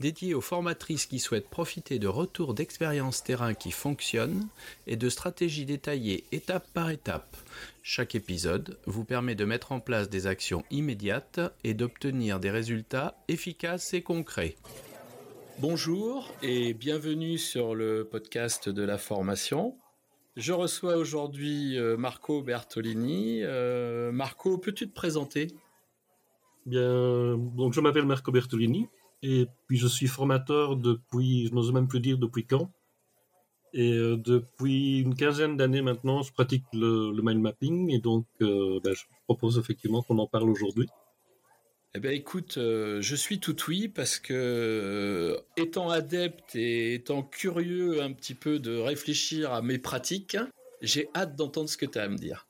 dédié aux formatrices qui souhaitent profiter de retours d'expériences terrain qui fonctionnent et de stratégies détaillées étape par étape. Chaque épisode vous permet de mettre en place des actions immédiates et d'obtenir des résultats efficaces et concrets. Bonjour et bienvenue sur le podcast de la formation. Je reçois aujourd'hui euh, Marco Bertolini. Euh, Marco, peux-tu te présenter? Bien, donc je m'appelle Marco Bertolini. Et puis je suis formateur depuis, je n'ose même plus dire depuis quand. Et euh, depuis une quinzaine d'années maintenant, je pratique le, mind mapping et donc euh, ben, je propose effectivement qu'on en parle aujourd'hui. Eh bien écoute, euh, je suis tout oui parce que étant adepte et étant curieux un petit peu de réfléchir à mes pratiques, j'ai hâte d'entendre ce que tu as à me dire.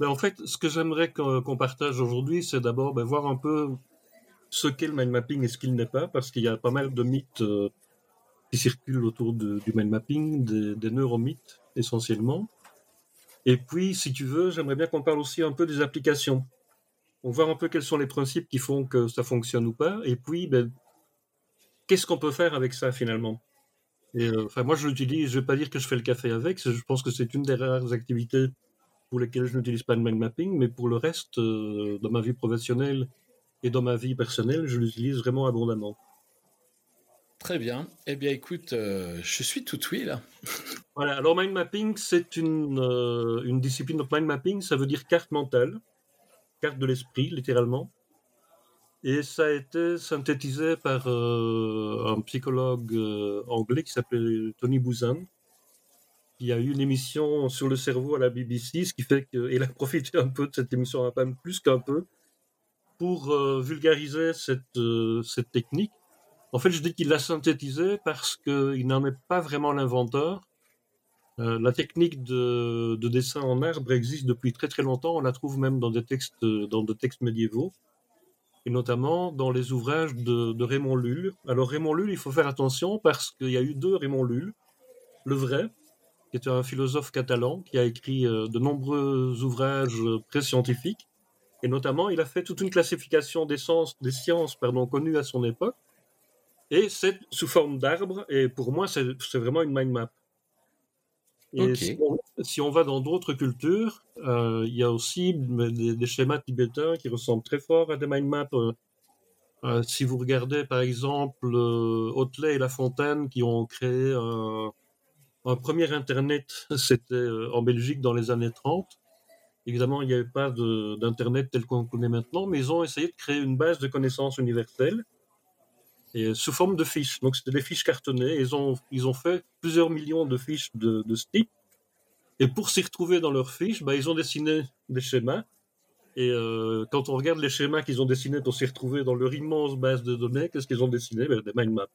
Ben, en fait, ce que j'aimerais qu'on partage aujourd'hui, c'est d'abord ben, voir un peu ce qu'est le mind mapping et ce qu'il n'est pas, parce qu'il y a pas mal de mythes euh, qui circulent autour du mind mapping, des, neuromythes essentiellement. Et puis, si tu veux, j'aimerais bien qu'on parle aussi un peu des applications. On voit un peu quels sont les principes qui font que ça fonctionne ou pas, et puis, ben, qu'est-ce qu'on peut faire avec ça finalement? Euh, enfin, moi, je l'utilise, je vais pas dire que je fais le café avec, je pense que c'est une des rares activités pour lesquelles je n'utilise pas le mind mapping, mais pour le reste, euh, dans ma vie professionnelle et dans ma vie personnelle, je l'utilise vraiment abondamment. Très bien. Eh bien, écoute, euh, je suis tout oui là. voilà. Alors, mind mapping, c'est une, euh, une discipline. de mind mapping, ça veut dire carte mentale, carte de l'esprit, littéralement. Et ça a été synthétisé par euh, un psychologue anglais qui s'appelle Tony Buzan, qui a eu une émission sur le cerveau à la BBC, ce qui fait qu'il a profité un peu de cette émission, pas plus qu'un peu, pour euh, vulgariser cette, euh, cette technique. En fait, je dis qu'il l'a synthétisé parce qu'il n'en est pas vraiment l'inventeur. Euh, la technique de, de, dessin en arbre existe depuis très très longtemps. On la trouve même dans des textes, dans des textes médiévaux, et notamment dans les ouvrages de, de Raymond Lull. Alors Raymond Lull, il faut faire attention parce qu'il y a eu deux Raymond Lull. Le vrai, qui était un philosophe catalan qui a écrit de nombreux ouvrages pré-scientifiques, et notamment, il a fait toute une classification des, sciences, des sciences pardon, connues à son époque. Et c'est sous forme d'arbre. Et pour moi, c'est vraiment une mind map. Et si, on, va dans d'autres cultures, euh, il y a aussi des, schémas tibétains qui ressemblent très fort à des mind maps. Euh, euh, si vous regardez par exemple Hotelet et La Fontaine qui ont créé un premier Internet, c'était en Belgique dans les années 30. Évidemment, il n'y avait pas d'Internet tel qu'on connaît maintenant, mais ils ont essayé de créer une base de connaissances universelles et sous forme de fiches. Donc, c'était des fiches cartonnées. Ils ont, ils ont fait plusieurs millions de fiches de, de ce type. Et pour s'y retrouver dans leurs fiches, bah, ils ont dessiné des schémas. Et euh, quand on regarde les schémas qu'ils ont dessinés pour s'y retrouver dans leur immense base de données, qu'est-ce qu'ils ont dessiné? Ben, Des mind maps.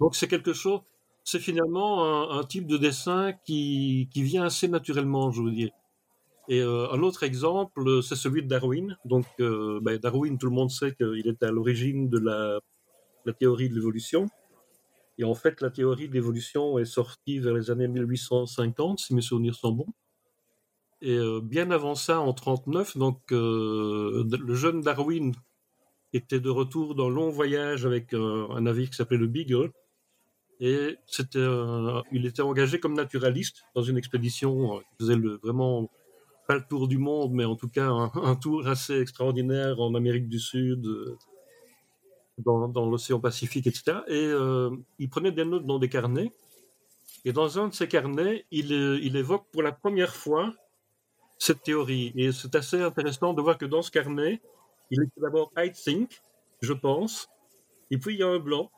Donc, c'est quelque chose, c'est finalement un, type de dessin qui, qui vient assez naturellement, je veux dire. Et euh, un autre exemple, c'est celui de Darwin. Donc, euh, ben, Darwin, tout le monde sait qu'il était à l'origine de la, théorie de l'évolution. Et en fait, la théorie de l'évolution est sortie vers les années 1850, si mes souvenirs sont bons. Et euh, bien avant ça, en 39, donc le jeune Darwin était de retour d'un long voyage avec un navire qui s'appelait le Beagle. Et il était engagé comme naturaliste dans une expédition qui faisait le, vraiment pas le tour du monde, mais en tout cas un, tour assez extraordinaire en Amérique du Sud, euh, dans, l'océan Pacifique, etc. Et euh, il prenait des notes dans des carnets. Et dans un de ces carnets, il, euh, il évoque pour la première fois cette théorie. Et c'est assez intéressant de voir que dans ce carnet, il est d'abord I think, je pense, et puis il y a un blanc.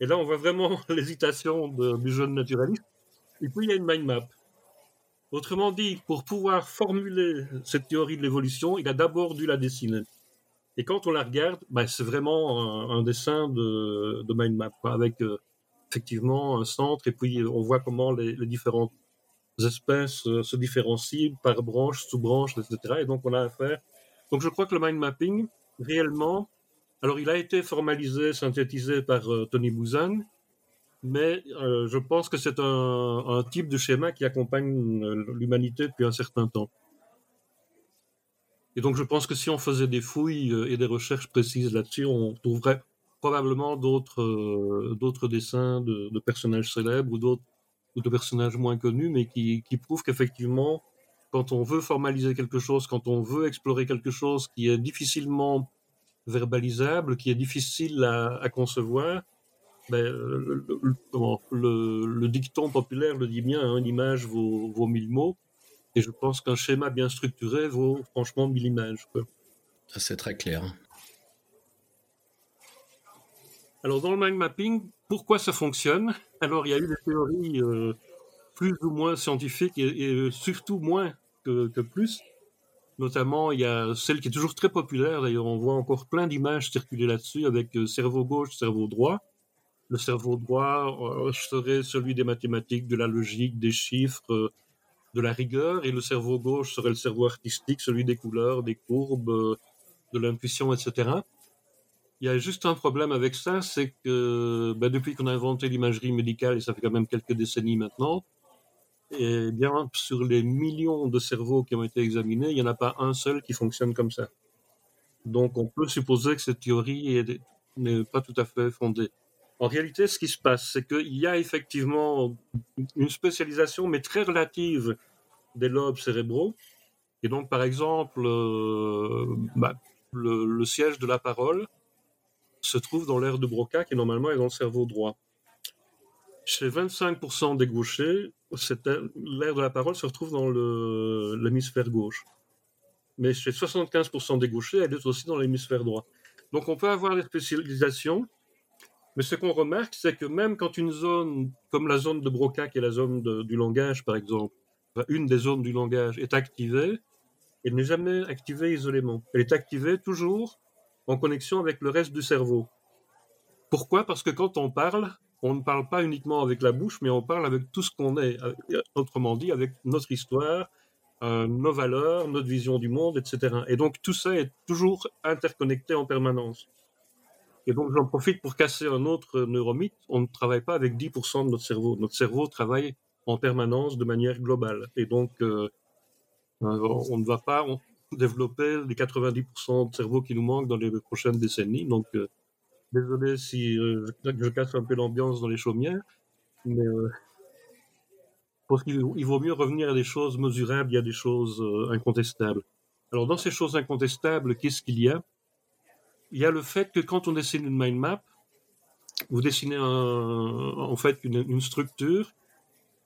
Et là, on voit vraiment l'hésitation du jeune naturaliste. Et puis il y a une mind map. Autrement dit, pour pouvoir formuler cette théorie de l'évolution, il a d'abord dû la dessiner. Et quand on la regarde, ben, c'est vraiment un, dessin de, mind map, avec euh, effectivement un centre, et puis on voit comment les, différentes espèces se différencient par branche, sous-branche, etc. Et donc on a affaire. Donc je crois que le mind mapping, réellement, alors il a été formalisé, synthétisé par Tony Buzan, mais je pense que c'est un, un, type de schéma qui accompagne l'humanité depuis un certain temps. Et donc je pense que si on faisait des fouilles et des recherches précises là-dessus, on trouverait probablement d'autres euh, dessins de, personnages célèbres ou ou de personnages moins connus, mais qui, qui prouvent qu'effectivement, quand on veut formaliser quelque chose, quand on veut explorer quelque chose qui est difficilement verbalisable, qui est difficile à concevoir, ben, le, le, le, dicton populaire le dit bien, hein, une image vaut, vaut mille mots. Et je pense qu'un schéma bien structuré vaut franchement mille images. C'est très clair. Alors dans le mind mapping, pourquoi ça fonctionne? Alors il y a eu des théories euh, plus ou moins scientifiques et, surtout moins que, que, plus. Notamment, il y a celle qui est toujours très populaire. D'ailleurs, on voit encore plein d'images circuler là-dessus avec euh, cerveau gauche, cerveau droit. Le cerveau droit euh, serait celui des mathématiques, de la logique, des chiffres, de la rigueur, et le cerveau gauche serait le cerveau artistique, celui des couleurs, des courbes, de l'intuition, etc. Il y a juste un problème avec ça, c'est que ben, depuis qu'on a inventé l'imagerie médicale, et ça fait quand même quelques décennies maintenant, et bien sur les millions de cerveaux qui ont été examinés, il n'y en a pas un seul qui fonctionne comme ça. Donc on peut supposer que cette théorie n'est pas tout à fait fondée. En réalité, ce qui se passe, c'est qu'il y a effectivement une spécialisation, mais très relative, des lobes cérébraux. Et donc, par exemple, euh, bah, le, le, siège de la parole, se trouve dans l'aire de Broca, qui normalement est dans le cerveau droit. Chez 25% des gauchers, l'aire de la parole se retrouve dans l'hémisphère gauche. Mais chez 75% des gauchers, elle est aussi dans l'hémisphère droit. Donc on peut avoir des spécialisations, mais ce qu'on remarque, c'est que même quand une zone, comme la zone de Broca, qui est la zone du langage par exemple, une des zones du langage est activée, elle n'est jamais activée isolément. Elle est activée toujours en connexion avec le reste du cerveau. Pourquoi? Parce que quand on parle, on ne parle pas uniquement avec la bouche, mais on parle avec tout ce qu'on est, euh, autrement dit, avec notre histoire, euh, nos valeurs, notre vision du monde, etc. Et donc tout ça est toujours interconnecté en permanence. Et donc j'en profite pour casser un autre neuromythe. On ne travaille pas avec 10% de notre cerveau. Notre cerveau travaille en permanence de manière globale. Et donc euh, on ne va pas, développer les 90% de cerveau qui nous manquent dans les prochaines décennies. Donc, euh, désolé si euh, je casse un peu l'ambiance dans les chaumières, mais euh, parce qu'il il vaut mieux revenir à des choses mesurables, il y a des choses incontestables. Alors, dans ces choses incontestables, qu'est-ce qu'il y a? Il y a le fait que quand on dessine une mind map, vous dessinez en fait une, une structure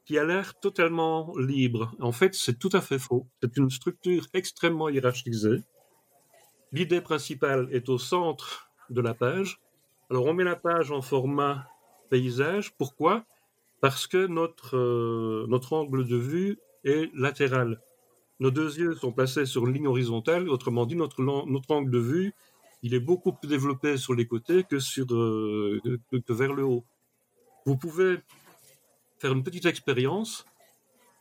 qui a l'air totalement libre. En fait, c'est tout à fait faux. C'est une structure extrêmement hiérarchisée. L'idée principale est au centre de la page. Alors, on met la page en format paysage. Pourquoi? Parce que notre, euh, notre angle de vue est latéral. Nos deux yeux sont placés sur une ligne horizontale. Autrement dit, notre, notre angle de vue, il est beaucoup plus développé sur les côtés euh, que vers le haut. Vous pouvez faire une petite expérience.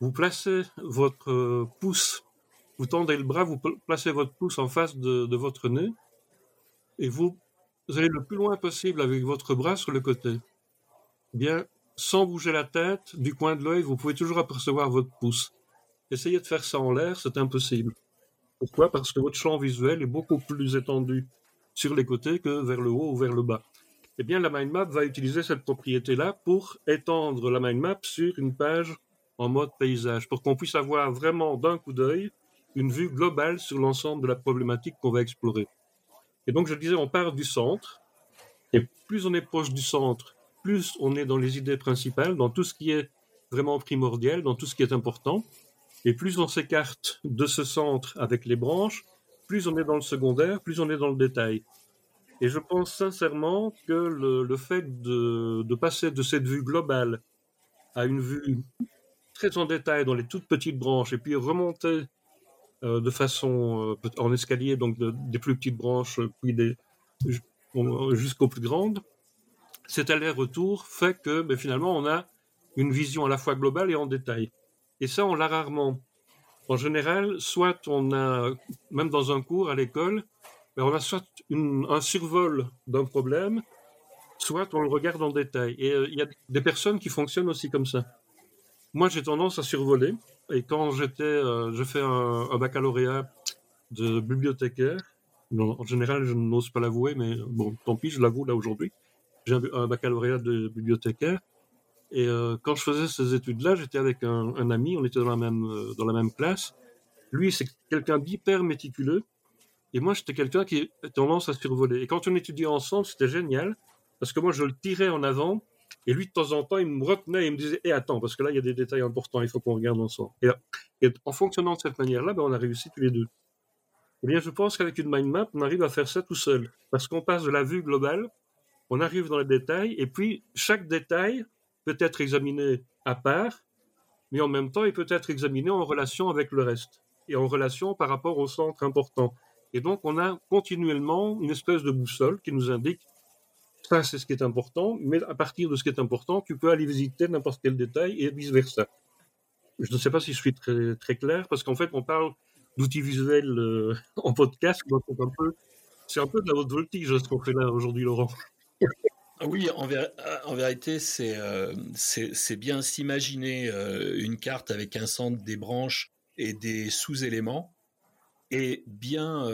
Vous placez votre euh, pouce, vous tendez le bras, vous placez votre pouce en face de, votre nez et vous, allez le plus loin possible avec votre bras sur le côté. Bien, sans bouger la tête, du coin de l'œil, vous pouvez toujours apercevoir votre pouce. Essayez de faire ça en l'air, c'est impossible. Pourquoi? Parce que votre champ visuel est beaucoup plus étendu sur les côtés que vers le haut ou vers le bas eh bien, la mind map va utiliser cette propriété-là pour étendre la mind map sur une page en mode paysage, pour qu'on puisse avoir vraiment d'un coup d'œil une vue globale sur l'ensemble de la problématique qu'on va explorer. Et donc, je disais, on part du centre, et plus on est proche du centre, plus on est dans les idées principales, dans tout ce qui est vraiment primordial, dans tout ce qui est important, et plus on s'écarte de ce centre avec les branches, plus on est dans le secondaire, plus on est dans le détail. Et je pense sincèrement que le, fait de, passer de cette vue globale à une vue très en détail dans les toutes petites branches et puis remonter euh, de façon euh, en escalier, donc de, des plus petites branches, puis jusqu'aux plus grandes, cet aller-retour fait que ben, finalement on a une vision à la fois globale et en détail. Et ça, on l'a rarement. En général, soit on a, même dans un cours à l'école, ben, on a soit un survol d'un problème, soit on le regarde en détail. Et euh, il y a des personnes qui fonctionnent aussi comme ça. Moi, j'ai tendance à survoler. Et quand j'étais, euh, je fais un, baccalauréat de bibliothécaire. en général, je n'ose pas l'avouer, mais bon, tant pis, je l'avoue là aujourd'hui. J'ai un, baccalauréat de bibliothécaire. Et euh, quand je faisais ces études-là, j'étais avec un, ami, on était dans la même, euh, dans la même classe. Lui, c'est quelqu'un d'hyper méticuleux. Et moi, j'étais quelqu'un qui a tendance à survoler. Et quand on étudiait ensemble, c'était génial. Parce que moi, je le tirais en avant et lui, de temps en temps, il me retenait et il me disait Eh, attends, parce que là, il y a des détails importants, il faut qu'on regarde ensemble. Et, et en fonctionnant de cette manière-là, ben, on a réussi tous les deux. Eh bien, je pense qu'avec une mind map, on arrive à faire ça tout seul. Parce qu'on passe de la vue globale, on arrive dans les détails, et puis chaque détail peut être examiné à part, mais en même temps, il peut être examiné en relation avec le reste, et en relation par rapport au centre important. Et donc, on a continuellement une espèce de boussole qui nous indique ça, c'est ce qui est important, mais à partir de ce qui est important, tu peux aller visiter n'importe quel détail et vice-versa. Je ne sais pas si je suis très, très clair, parce qu'en fait, on parle d'outils visuels euh, en podcast, c'est un peu, c'est un peu de la haute voltige ce qu'on fait là aujourd'hui, Laurent. Oui, en, en vérité, c'est euh, bien s'imaginer euh, une carte avec un centre, des branches et des sous-éléments, et bien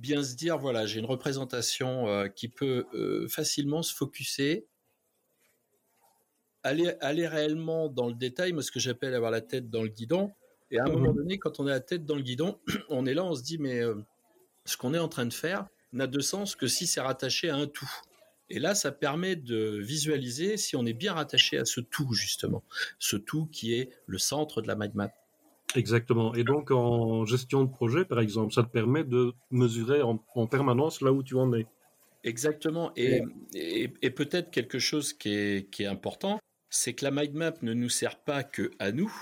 bien se dire voilà, j'ai une représentation euh, qui peut euh, facilement se focuser, aller, aller réellement dans le détail, moi ce que j'appelle avoir la tête dans le guidon. Et à un moment mmh donné, quand on a la tête dans le guidon, on est là, on se dit mais euh, ce qu'on est en train de faire n'a de sens que si c'est rattaché à un tout. Et là, ça permet de visualiser si on est bien rattaché à ce tout, justement. Ce tout qui est le centre de la mind map. Exactement. Et donc, en gestion de projet, par exemple, ça te permet de mesurer en, permanence là où tu en es. Exactement. Et, et, peut-être quelque chose qui est, qui est important, c'est que la mind map ne nous sert pas que à nous.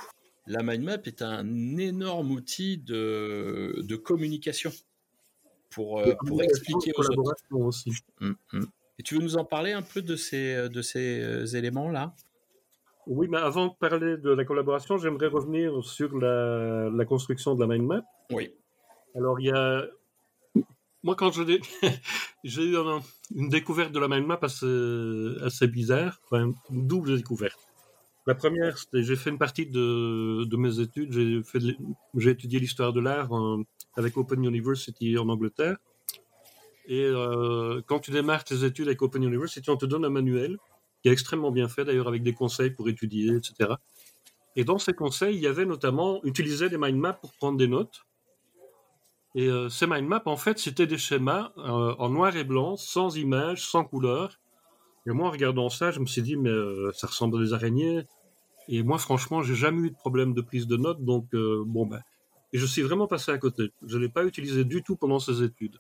La mind map est un énorme outil de, de communication pour, euh, pour expliquer aux autres. Aussi. Hum. Et tu veux nous en parler un peu de ces, de ces euh, éléments-là? Oui, mais avant de parler de la collaboration, j'aimerais revenir sur la, construction de la mind map. Oui. Alors, il y a. Moi, quand je j'ai eu une découverte de la mind map assez, assez bizarre, enfin, une double découverte. La première, c'était j'ai fait une partie de, de mes études, j'ai étudié l'histoire de l'art avec Open University en Angleterre. Et euh, quand tu démarres tes études avec Open University, on te donne un manuel qui est extrêmement bien fait d'ailleurs avec des conseils pour étudier, etc. Et dans ces conseils, il y avait notamment utiliser des mind maps pour prendre des notes. Et euh, ces mind maps, en fait, c'était des schémas euh, en noir et blanc, sans images, sans couleurs. Et moi, en regardant ça, je me suis dit, mais ça ressemble à des araignées. Et moi, franchement, j'ai jamais eu de problème de prise de notes, donc bon ben. Et je suis vraiment passé à côté. Je ne l'ai pas utilisé du tout pendant ces études.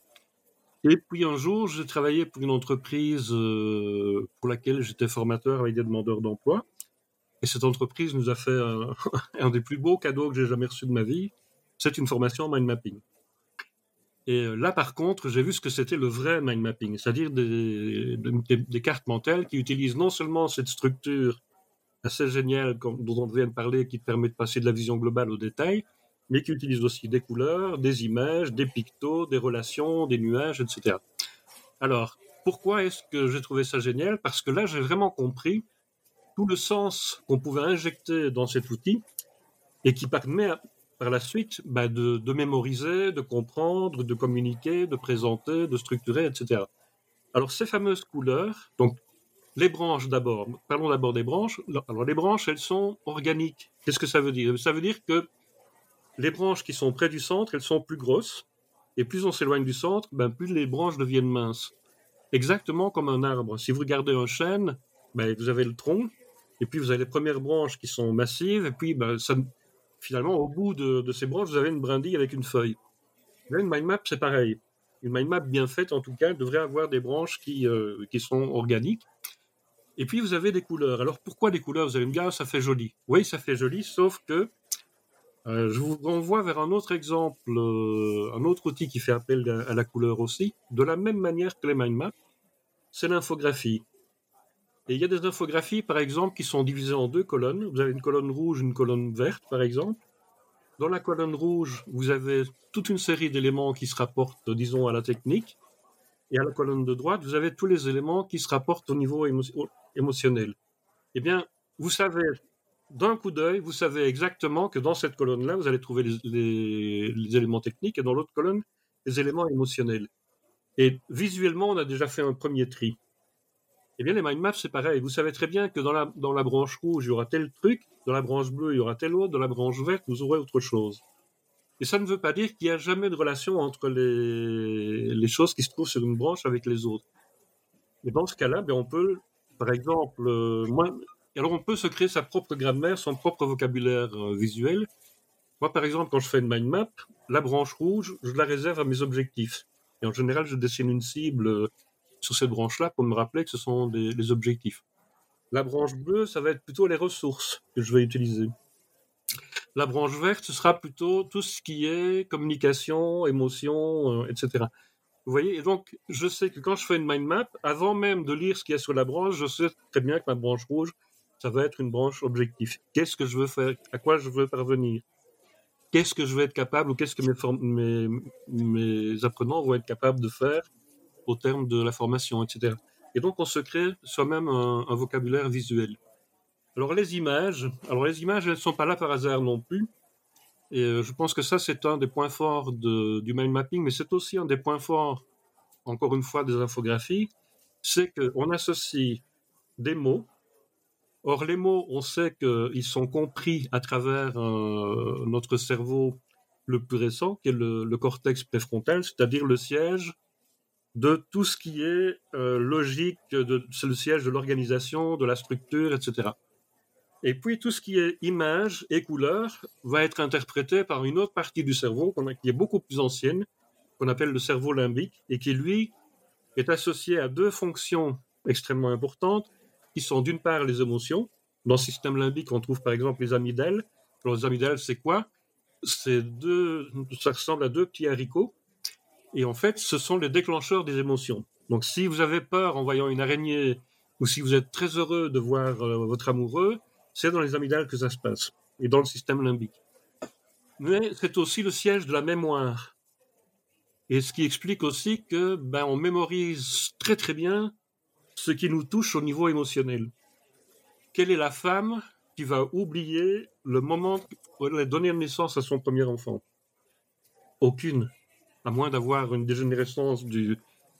Et puis un jour, j'ai travaillé pour une entreprise euh, pour laquelle j'étais formateur avec des demandeurs d'emploi. Et cette entreprise nous a fait un, des plus beaux cadeaux que j'ai jamais reçu de ma vie. C'est une formation en mind mapping. Et euh, là, par contre, j'ai vu ce que c'était le vrai mind mapping, c'est-à-dire des, des, cartes mentales qui utilisent non seulement cette structure assez géniale dont on vient de parler, qui te permet de passer de la vision globale au détail, mais qui utilise aussi des couleurs, des images, des pictos, des relations, des nuages, etc. Alors, pourquoi est-ce que j'ai trouvé ça génial? Parce que là, j'ai vraiment compris tout le sens qu'on pouvait injecter dans cet outil et qui permet par la suite bah, de, de, mémoriser, de comprendre, de communiquer, de présenter, de structurer, etc. Alors, ces fameuses couleurs, donc les branches d'abord, parlons d'abord des branches. Alors, les branches, elles sont organiques. Qu'est-ce que ça veut dire? Ça veut dire que les branches qui sont près du centre, elles sont plus grosses. Et plus on s'éloigne du centre, ben, plus les branches deviennent minces. Exactement comme un arbre. Si vous regardez un chêne, ben, vous avez le tronc, et puis vous avez les premières branches qui sont massives, et puis ben, finalement, au bout de, ces branches, vous avez une brindille avec une feuille. Là, une mind map, c'est pareil. Une mind map bien faite, en tout cas, devrait avoir des branches qui, euh, qui sont organiques. Et puis, vous avez des couleurs. Alors, pourquoi des couleurs? Vous allez me dire, ah, ça fait joli. Oui, ça fait joli, sauf que euh, je vous renvoie vers un autre exemple, euh, un autre outil qui fait appel à, la couleur aussi, de la même manière que les mind maps, c'est l'infographie. Et il y a des infographies, par exemple, qui sont divisées en deux colonnes. Vous avez une colonne rouge, une colonne verte, par exemple. Dans la colonne rouge, vous avez toute une série d'éléments qui se rapportent, disons, à la technique. Et à la colonne de droite, vous avez tous les éléments qui se rapportent au niveau émotionnel. Eh bien, vous savez, d'un coup d'œil, vous savez exactement que dans cette colonne-là, vous allez trouver les, éléments techniques et dans l'autre colonne, les éléments émotionnels. Et visuellement, on a déjà fait un premier tri. Eh bien, les mind maps, c'est pareil. Vous savez très bien que dans la, dans branche rouge, il y aura tel truc, dans la branche bleue, il y aura tel autre, dans la branche verte, vous aurez autre chose. Et ça ne veut pas dire qu'il n'y a jamais de relation entre les, choses qui se trouvent sur une branche avec les autres. Mais dans ce cas-là, ben, on peut, par exemple, euh, alors on peut se créer sa propre grammaire, son propre vocabulaire euh, visuel. Moi, par exemple, quand je fais une mind map, la branche rouge, je la réserve à mes objectifs. Et en général, je dessine une cible euh, sur cette branche-là pour me rappeler que ce sont les objectifs. La branche bleue, ça va être plutôt les ressources que je vais utiliser. La branche verte, ce sera plutôt tout ce qui est communication, émotion, euh, etc. Vous voyez, et donc je sais que quand je fais une mind map, avant même de lire ce qu'il y a sur la branche, je sais très bien que ma branche rouge, ça va être une branche objectif. Qu'est-ce que je veux faire? À quoi je veux parvenir? Qu'est-ce que je vais être capable ou qu'est-ce que mes, apprenants vont être capables de faire au terme de la formation, etc. Et donc, on se crée soi-même un, vocabulaire visuel. Alors, les images, alors les images, elles ne sont pas là par hasard non plus. Et euh, je pense que ça, c'est un des points forts du mind mapping, mais c'est aussi un des points forts, encore une fois, des infographies, c'est qu'on associe des mots. Or, les mots, on sait qu'ils sont compris à travers euh, notre cerveau le plus récent, qui est le, cortex préfrontal, c'est-à-dire le siège de tout ce qui est euh, logique, c'est le siège de l'organisation, de la structure, etc. Et puis tout ce qui est image et couleur va être interprété par une autre partie du cerveau qui est beaucoup plus ancienne, qu'on appelle le cerveau limbique, et qui lui est associé à deux fonctions extrêmement importantes, sont d'une part les émotions. Dans le système limbique, on trouve par exemple les amygdales. Alors les amygdales, c'est quoi? C'est deux, ça ressemble à deux petits haricots et en fait, ce sont les déclencheurs des émotions. Donc si vous avez peur en voyant une araignée, ou si vous êtes très heureux de voir euh, votre amoureux, c'est dans les amygdales que ça se passe, et dans le système limbique. Mais c'est aussi le siège de la mémoire. Et ce qui explique aussi que ben, on mémorise très très bien ce qui nous touche au niveau émotionnel. Quelle est la femme qui va oublier le moment où elle a donné naissance à son premier enfant? Aucune à moins d'avoir une dégénérescence du,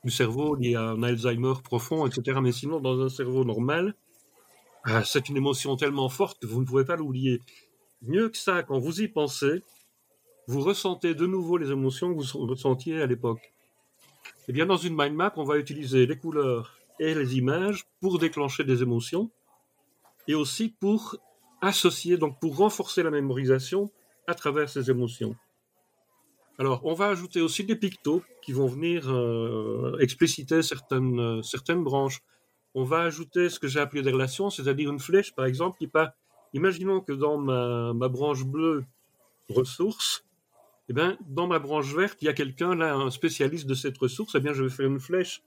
cerveau liée à un Alzheimer profond, etc. Mais sinon, dans un cerveau normal, ah, c'est une émotion tellement forte que vous ne pouvez pas l'oublier. Mieux que ça, quand vous y pensez, vous ressentez de nouveau les émotions que vous ressentiez à l'époque. Eh bien, dans une mind map, on va utiliser les couleurs et les images pour déclencher des émotions et aussi pour associer, donc pour renforcer la mémorisation à travers ces émotions. Alors, on va ajouter aussi des pictos qui vont venir euh, expliciter certaines, euh, certaines branches. On va ajouter ce que j'ai appelé des relations, c'est-à-dire une flèche, par exemple, qui part. Imaginons que dans ma, ma branche bleue ressources, eh bien, dans ma branche verte, il y a quelqu'un, là, un spécialiste de cette ressource, eh bien, je vais faire une flèche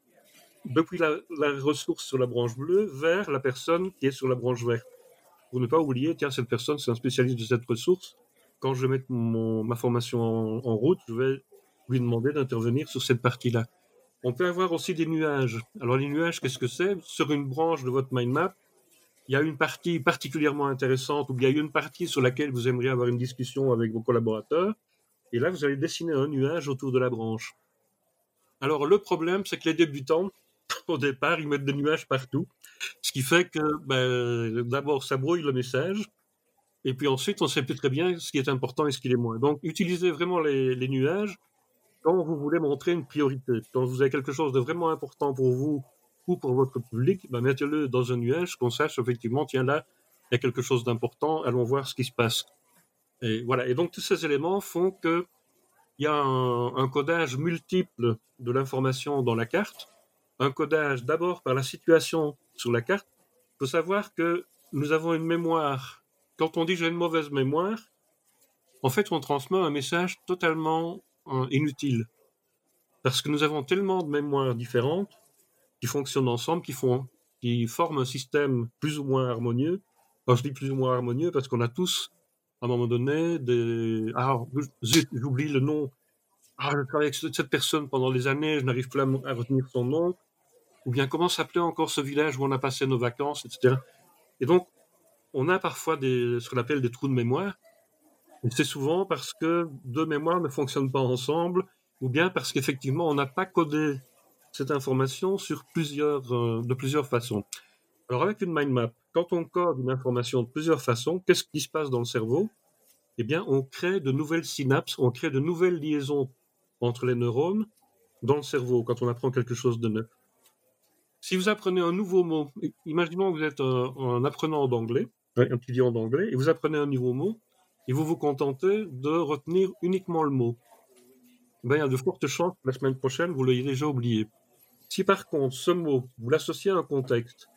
depuis la, ressource sur la branche bleue vers la personne qui est sur la branche verte. Pour ne pas oublier, tiens, cette personne, c'est un spécialiste de cette ressource, quand je vais ma formation en, route, je vais lui demander d'intervenir sur cette partie-là. On peut avoir aussi des nuages. Alors les nuages, qu'est-ce que c'est? Sur une branche de votre mind map, il y a une partie particulièrement intéressante ou bien il y a une partie sur laquelle vous aimeriez avoir une discussion avec vos collaborateurs. Et là, vous allez dessiner un nuage autour de la branche. Alors le problème, c'est que les débutants, au départ, ils mettent des nuages partout. Ce qui fait que ben, d'abord, ça brouille le message. Et puis ensuite, on sait plus très bien ce qui est important et ce qui est moins. Donc, utilisez vraiment les, nuages quand vous voulez montrer une priorité. Quand vous avez quelque chose de vraiment important pour vous ou pour votre public, ben mettez-le dans un nuage, qu'on sache effectivement, tiens là, il y a quelque chose d'important, allons voir ce qui se passe. Et voilà. Et donc, tous ces éléments font que il y a un codage multiple de l'information dans la carte. Un codage d'abord par la situation sur la carte. Il faut savoir que nous avons une mémoire quand on dit j'ai une mauvaise mémoire, en fait, on transmet un message totalement euh, inutile. Parce que nous avons tellement de mémoires différentes qui fonctionnent ensemble, qui font qui forment un système plus ou moins harmonieux. Je dis plus ou moins harmonieux, parce qu'on a tous, à un moment donné, des... Ah, j'oublie le nom. Ah, je travaille avec cette personne pendant des années, je n'arrive plus à, retenir son nom. Ou bien comment s'appelait encore ce village où on a passé nos vacances, etc. Et donc, on a parfois des, ce qu'on appelle des trous de mémoire. Et c'est souvent parce que deux mémoires ne fonctionnent pas ensemble, ou bien parce qu'effectivement, on n'a pas codé cette information euh, de plusieurs façons. Alors avec une mind map, quand on code une information de plusieurs façons, qu'est-ce qui se passe dans le cerveau? Eh bien, on crée de nouvelles synapses, on crée de nouvelles liaisons entre les neurones dans le cerveau quand on apprend quelque chose de neuf. Si vous apprenez un nouveau mot, imaginons que vous êtes un, apprenant d'anglais, un étudiant d'anglais, et vous apprenez un nouveau mot, et vous vous contentez de retenir uniquement le mot. Ben, il y a de fortes chances que la semaine prochaine, vous l'ayez déjà oublié. Si par contre, ce mot, vous l'associez à un contexte,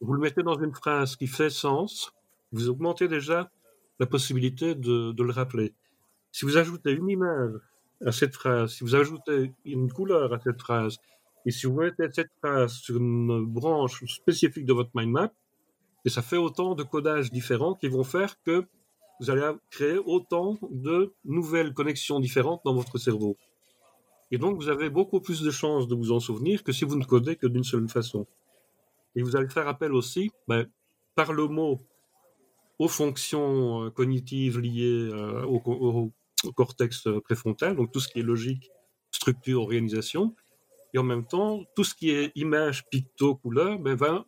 vous le mettez dans une phrase qui fait sens, vous augmentez déjà la possibilité de, le rappeler. Si vous ajoutez une image à cette phrase, si vous ajoutez une couleur à cette phrase, et si vous mettez cette phrase sur une branche spécifique de votre mind map, et ça fait autant de codages différents qui vont faire que vous allez créer autant de nouvelles connexions différentes dans votre cerveau. Et donc, vous avez beaucoup plus de chances de vous en souvenir que si vous ne codez que d'une seule façon. Et vous allez faire appel aussi, ben, par le mot, aux fonctions euh, cognitives liées euh, au, cortex euh, préfrontal, donc tout ce qui est logique, structure, organisation, et en même temps, tout ce qui est image, picto, couleur, ben, va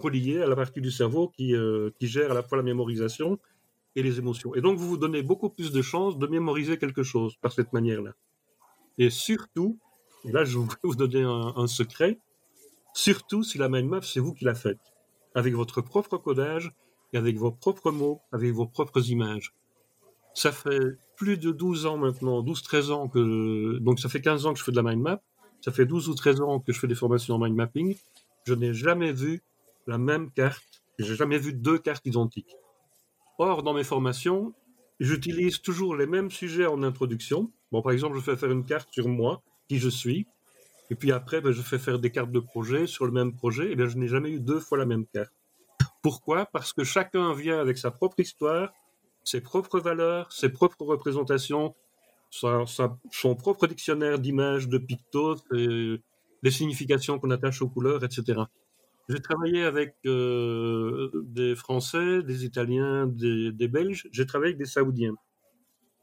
relier à la partie du cerveau qui, qui gère à la fois la mémorisation et les émotions. Et donc, vous vous donnez beaucoup plus de chances de mémoriser quelque chose par cette manière-là. Et surtout, et là je vais vous donner un, secret, surtout si la mind map c'est vous qui la faites, avec votre propre codage et avec vos propres mots, avec vos propres images. Ça fait plus de 12 ans maintenant, 12-13 ans que... Donc ça fait 15 ans que je fais de la mind map, ça fait 12 ou 13 ans que je fais des formations en mind mapping, je n'ai jamais vu la même carte, j'ai jamais vu deux cartes identiques. Or, dans mes formations, j'utilise toujours les mêmes sujets en introduction, Bon, par exemple, je fais faire une carte sur moi, qui je suis, et puis après, ben, je fais faire des cartes de projet sur le même projet, et bien je n'ai jamais eu deux fois la même carte. Pourquoi? Parce que chacun vient avec sa propre histoire, ses propres valeurs, ses propres représentations, son propre dictionnaire d'images, de pictos, les significations qu'on attache aux couleurs, etc. J'ai travaillé avec euh, des Français, des Italiens, des, des Belges, j'ai travaillé avec des Saoudiens.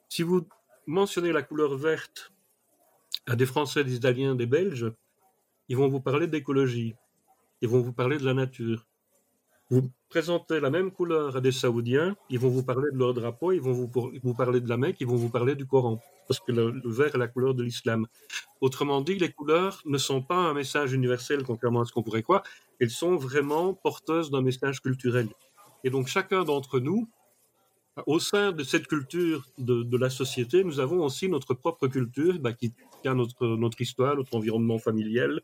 Si vous mentionnez la couleur verte à des Français, des Italiens, des Belges, ils vont vous parler d'écologie, ils vont vous parler de la nature. Vous présentez la même couleur à des Saoudiens, ils vont vous parler de leur drapeau, ils vont vous, parler de la Mecque, ils vont vous parler du Coran, parce que le, vert est la couleur de l'islam. Autrement dit, les couleurs ne sont pas un message universel, contrairement à ce qu'on pourrait croire, elles sont vraiment porteuses d'un message culturel. Et donc chacun d'entre nous au sein de cette culture de, la société, nous avons aussi notre propre culture bah, qui tient notre, histoire, notre environnement familial,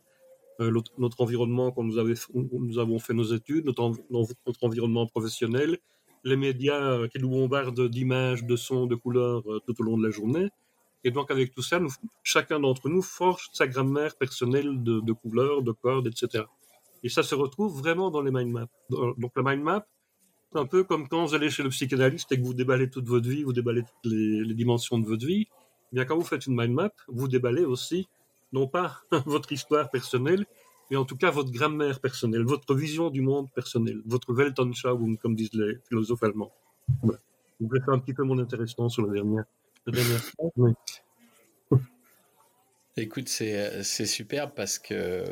notre, environnement quand nous, avons fait nos études, notre, notre, environnement professionnel, les médias qui nous bombardent d'images, de sons, de couleurs euh, tout au long de la journée. Et donc avec tout ça, chacun d'entre nous forge sa grammaire personnelle de, couleurs, de cordes, etc. Et ça se retrouve vraiment dans les mind maps. Donc la mind map, un peu comme quand vous allez chez le psychanalyste et que vous déballez toute votre vie, vous déballez toutes les, dimensions de votre vie. Bien, quand vous faites une mind map, vous déballez aussi, non pas votre histoire personnelle, mais en tout cas votre grammaire personnelle, votre vision du monde personnel, votre Weltanschauung, comme disent les philosophes allemands. Voilà. Pouvez faire un petit peu mon intéressant sur la dernière, la dernière Écoute, c'est superbe parce que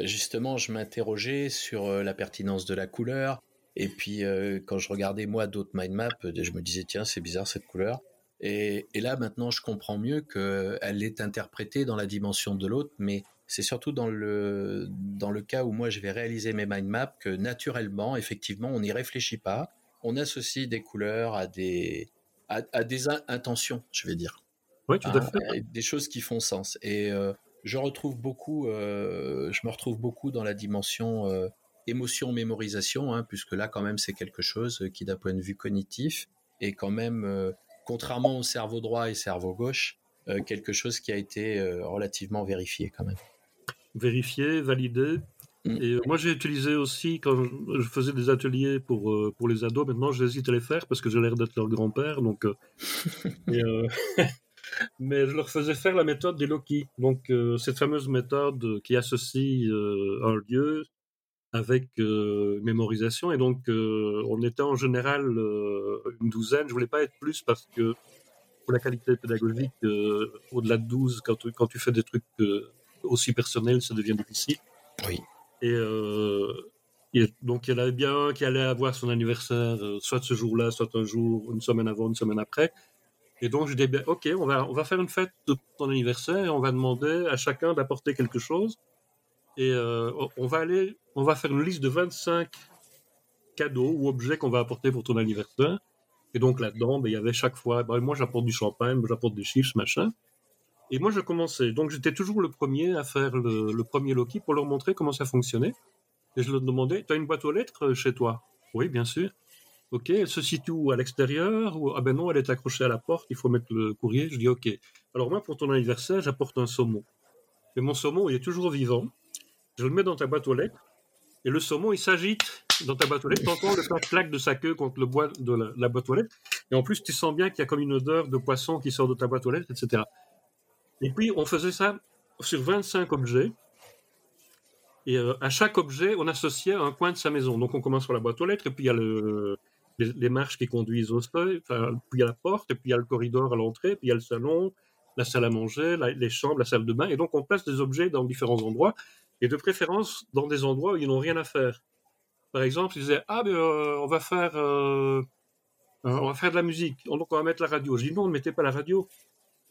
justement, je m'interrogeais sur euh, la pertinence de la couleur, et puis, euh, quand je regardais, moi, d'autres mind maps, je me disais, tiens, c'est bizarre cette couleur. Et, là, maintenant, je comprends mieux qu'elle est interprétée dans la dimension de l'autre, mais c'est surtout dans le, dans le cas où moi, je vais réaliser mes mind maps que naturellement, effectivement, on n'y réfléchit pas. On associe des couleurs à des, à, des intentions, je vais dire. Oui, tout à hein, fait. des choses qui font sens. Et euh, je retrouve beaucoup, je me retrouve beaucoup dans la dimension émotion mémorisation, hein, puisque là quand même c'est quelque chose qui d'un point de vue cognitif est quand même, euh, contrairement au cerveau droit et cerveau gauche, euh, quelque chose qui a été euh, relativement vérifié quand même. Vérifié, validé. Mm. Et moi, j'ai utilisé aussi, quand je faisais des ateliers pour, pour les ados, maintenant j'hésite à les faire parce que j'ai l'air d'être leur grand-père. Donc, mais je leur faisais faire la méthode des Loki. Donc, cette fameuse méthode qui associe un lieu avec mémorisation. Et donc, on était en général une douzaine. Je voulais pas être plus parce que pour la qualité pédagogique, au-delà de 12, quand tu, quand tu fais des trucs aussi personnels, ça devient difficile. Oui. Et, donc, il y en avait bien un qui allait avoir son anniversaire, soit ce jour-là, soit un jour, une semaine avant, une semaine après. Et donc, je dis, bien, OK, on va, on va faire une fête de ton anniversaire et on va demander à chacun d'apporter quelque chose. Et euh, on va aller, on va faire une liste de 25 cadeaux ou objets qu'on va apporter pour ton anniversaire. Et donc là-dedans, ben, il y avait chaque fois, ben, moi j'apporte du champagne, j'apporte des chiffres, machin. Et moi je commençais. Donc j'étais toujours le premier à faire le, premier Loki pour leur montrer comment ça fonctionnait. Et je leur demandais, tu as une boîte aux lettres euh, chez toi? Oui, bien sûr. Ok, elle se situe où? À l'extérieur ou... Ah ben non, elle est accrochée à la porte, il faut mettre le courrier. Je dis ok. Alors moi, pour ton anniversaire, j'apporte un saumon. Mais mon saumon, il est toujours vivant je le mets dans ta boîte aux lettres, et le saumon, il s'agite dans ta boîte aux lettres, t'entends le clac de sa queue contre le bois de la, boîte aux lettres, et en plus, tu sens bien qu'il y a comme une odeur de poisson qui sort de ta boîte aux lettres, etc. Et puis, on faisait ça sur 25 objets, et euh, à chaque objet, on associait un coin de sa maison. Donc, on commence par la boîte aux lettres, et puis il y a le, les, marches qui conduisent au seuil, puis il y a la porte, et puis il y a le corridor à l'entrée, puis il y a le salon, la salle à manger, les chambres, la salle de bain, et donc on place des objets dans différents endroits, et de préférence dans des endroits où ils n'ont rien à faire. Par exemple, ils disaient ah ben on va faire euh, euh, on va faire de la musique, donc on va mettre la radio. Je dis non, ne mettez pas la radio.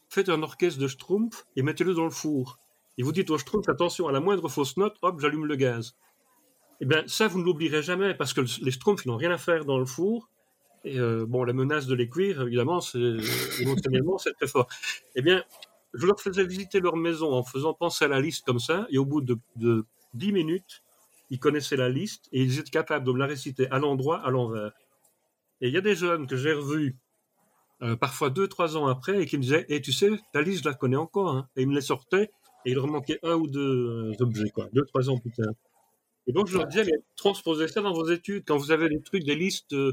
Faites un orchestre de Schtroumpf et mettez-le dans le four. Et vous dites au Schtroumpf attention à la moindre fausse note, hop, j'allume le gaz. Eh bien, ça, vous ne l'oublierez jamais parce que les Schtroumpfs, ils n'ont rien à faire dans le four. Et bon, la menace de les cuire, évidemment, c'est très fort. Eh bien, je leur faisais visiter leur maison en faisant penser à la liste comme ça, et au bout de, de 10 minutes, ils connaissaient la liste et ils étaient capables de me la réciter à l'endroit, à l'envers. Et il y a des jeunes que j'ai revus euh, parfois deux, trois ans après et qui me disaient Et «Eh, tu sais, ta liste, je la connais encore. Hein. Et ils me les sortaient et il leur manquait un ou deux objets, quoi, deux, trois ans plus tard. Et donc je leur disais transposez ça dans vos études. Quand vous avez des trucs, des listes. Euh,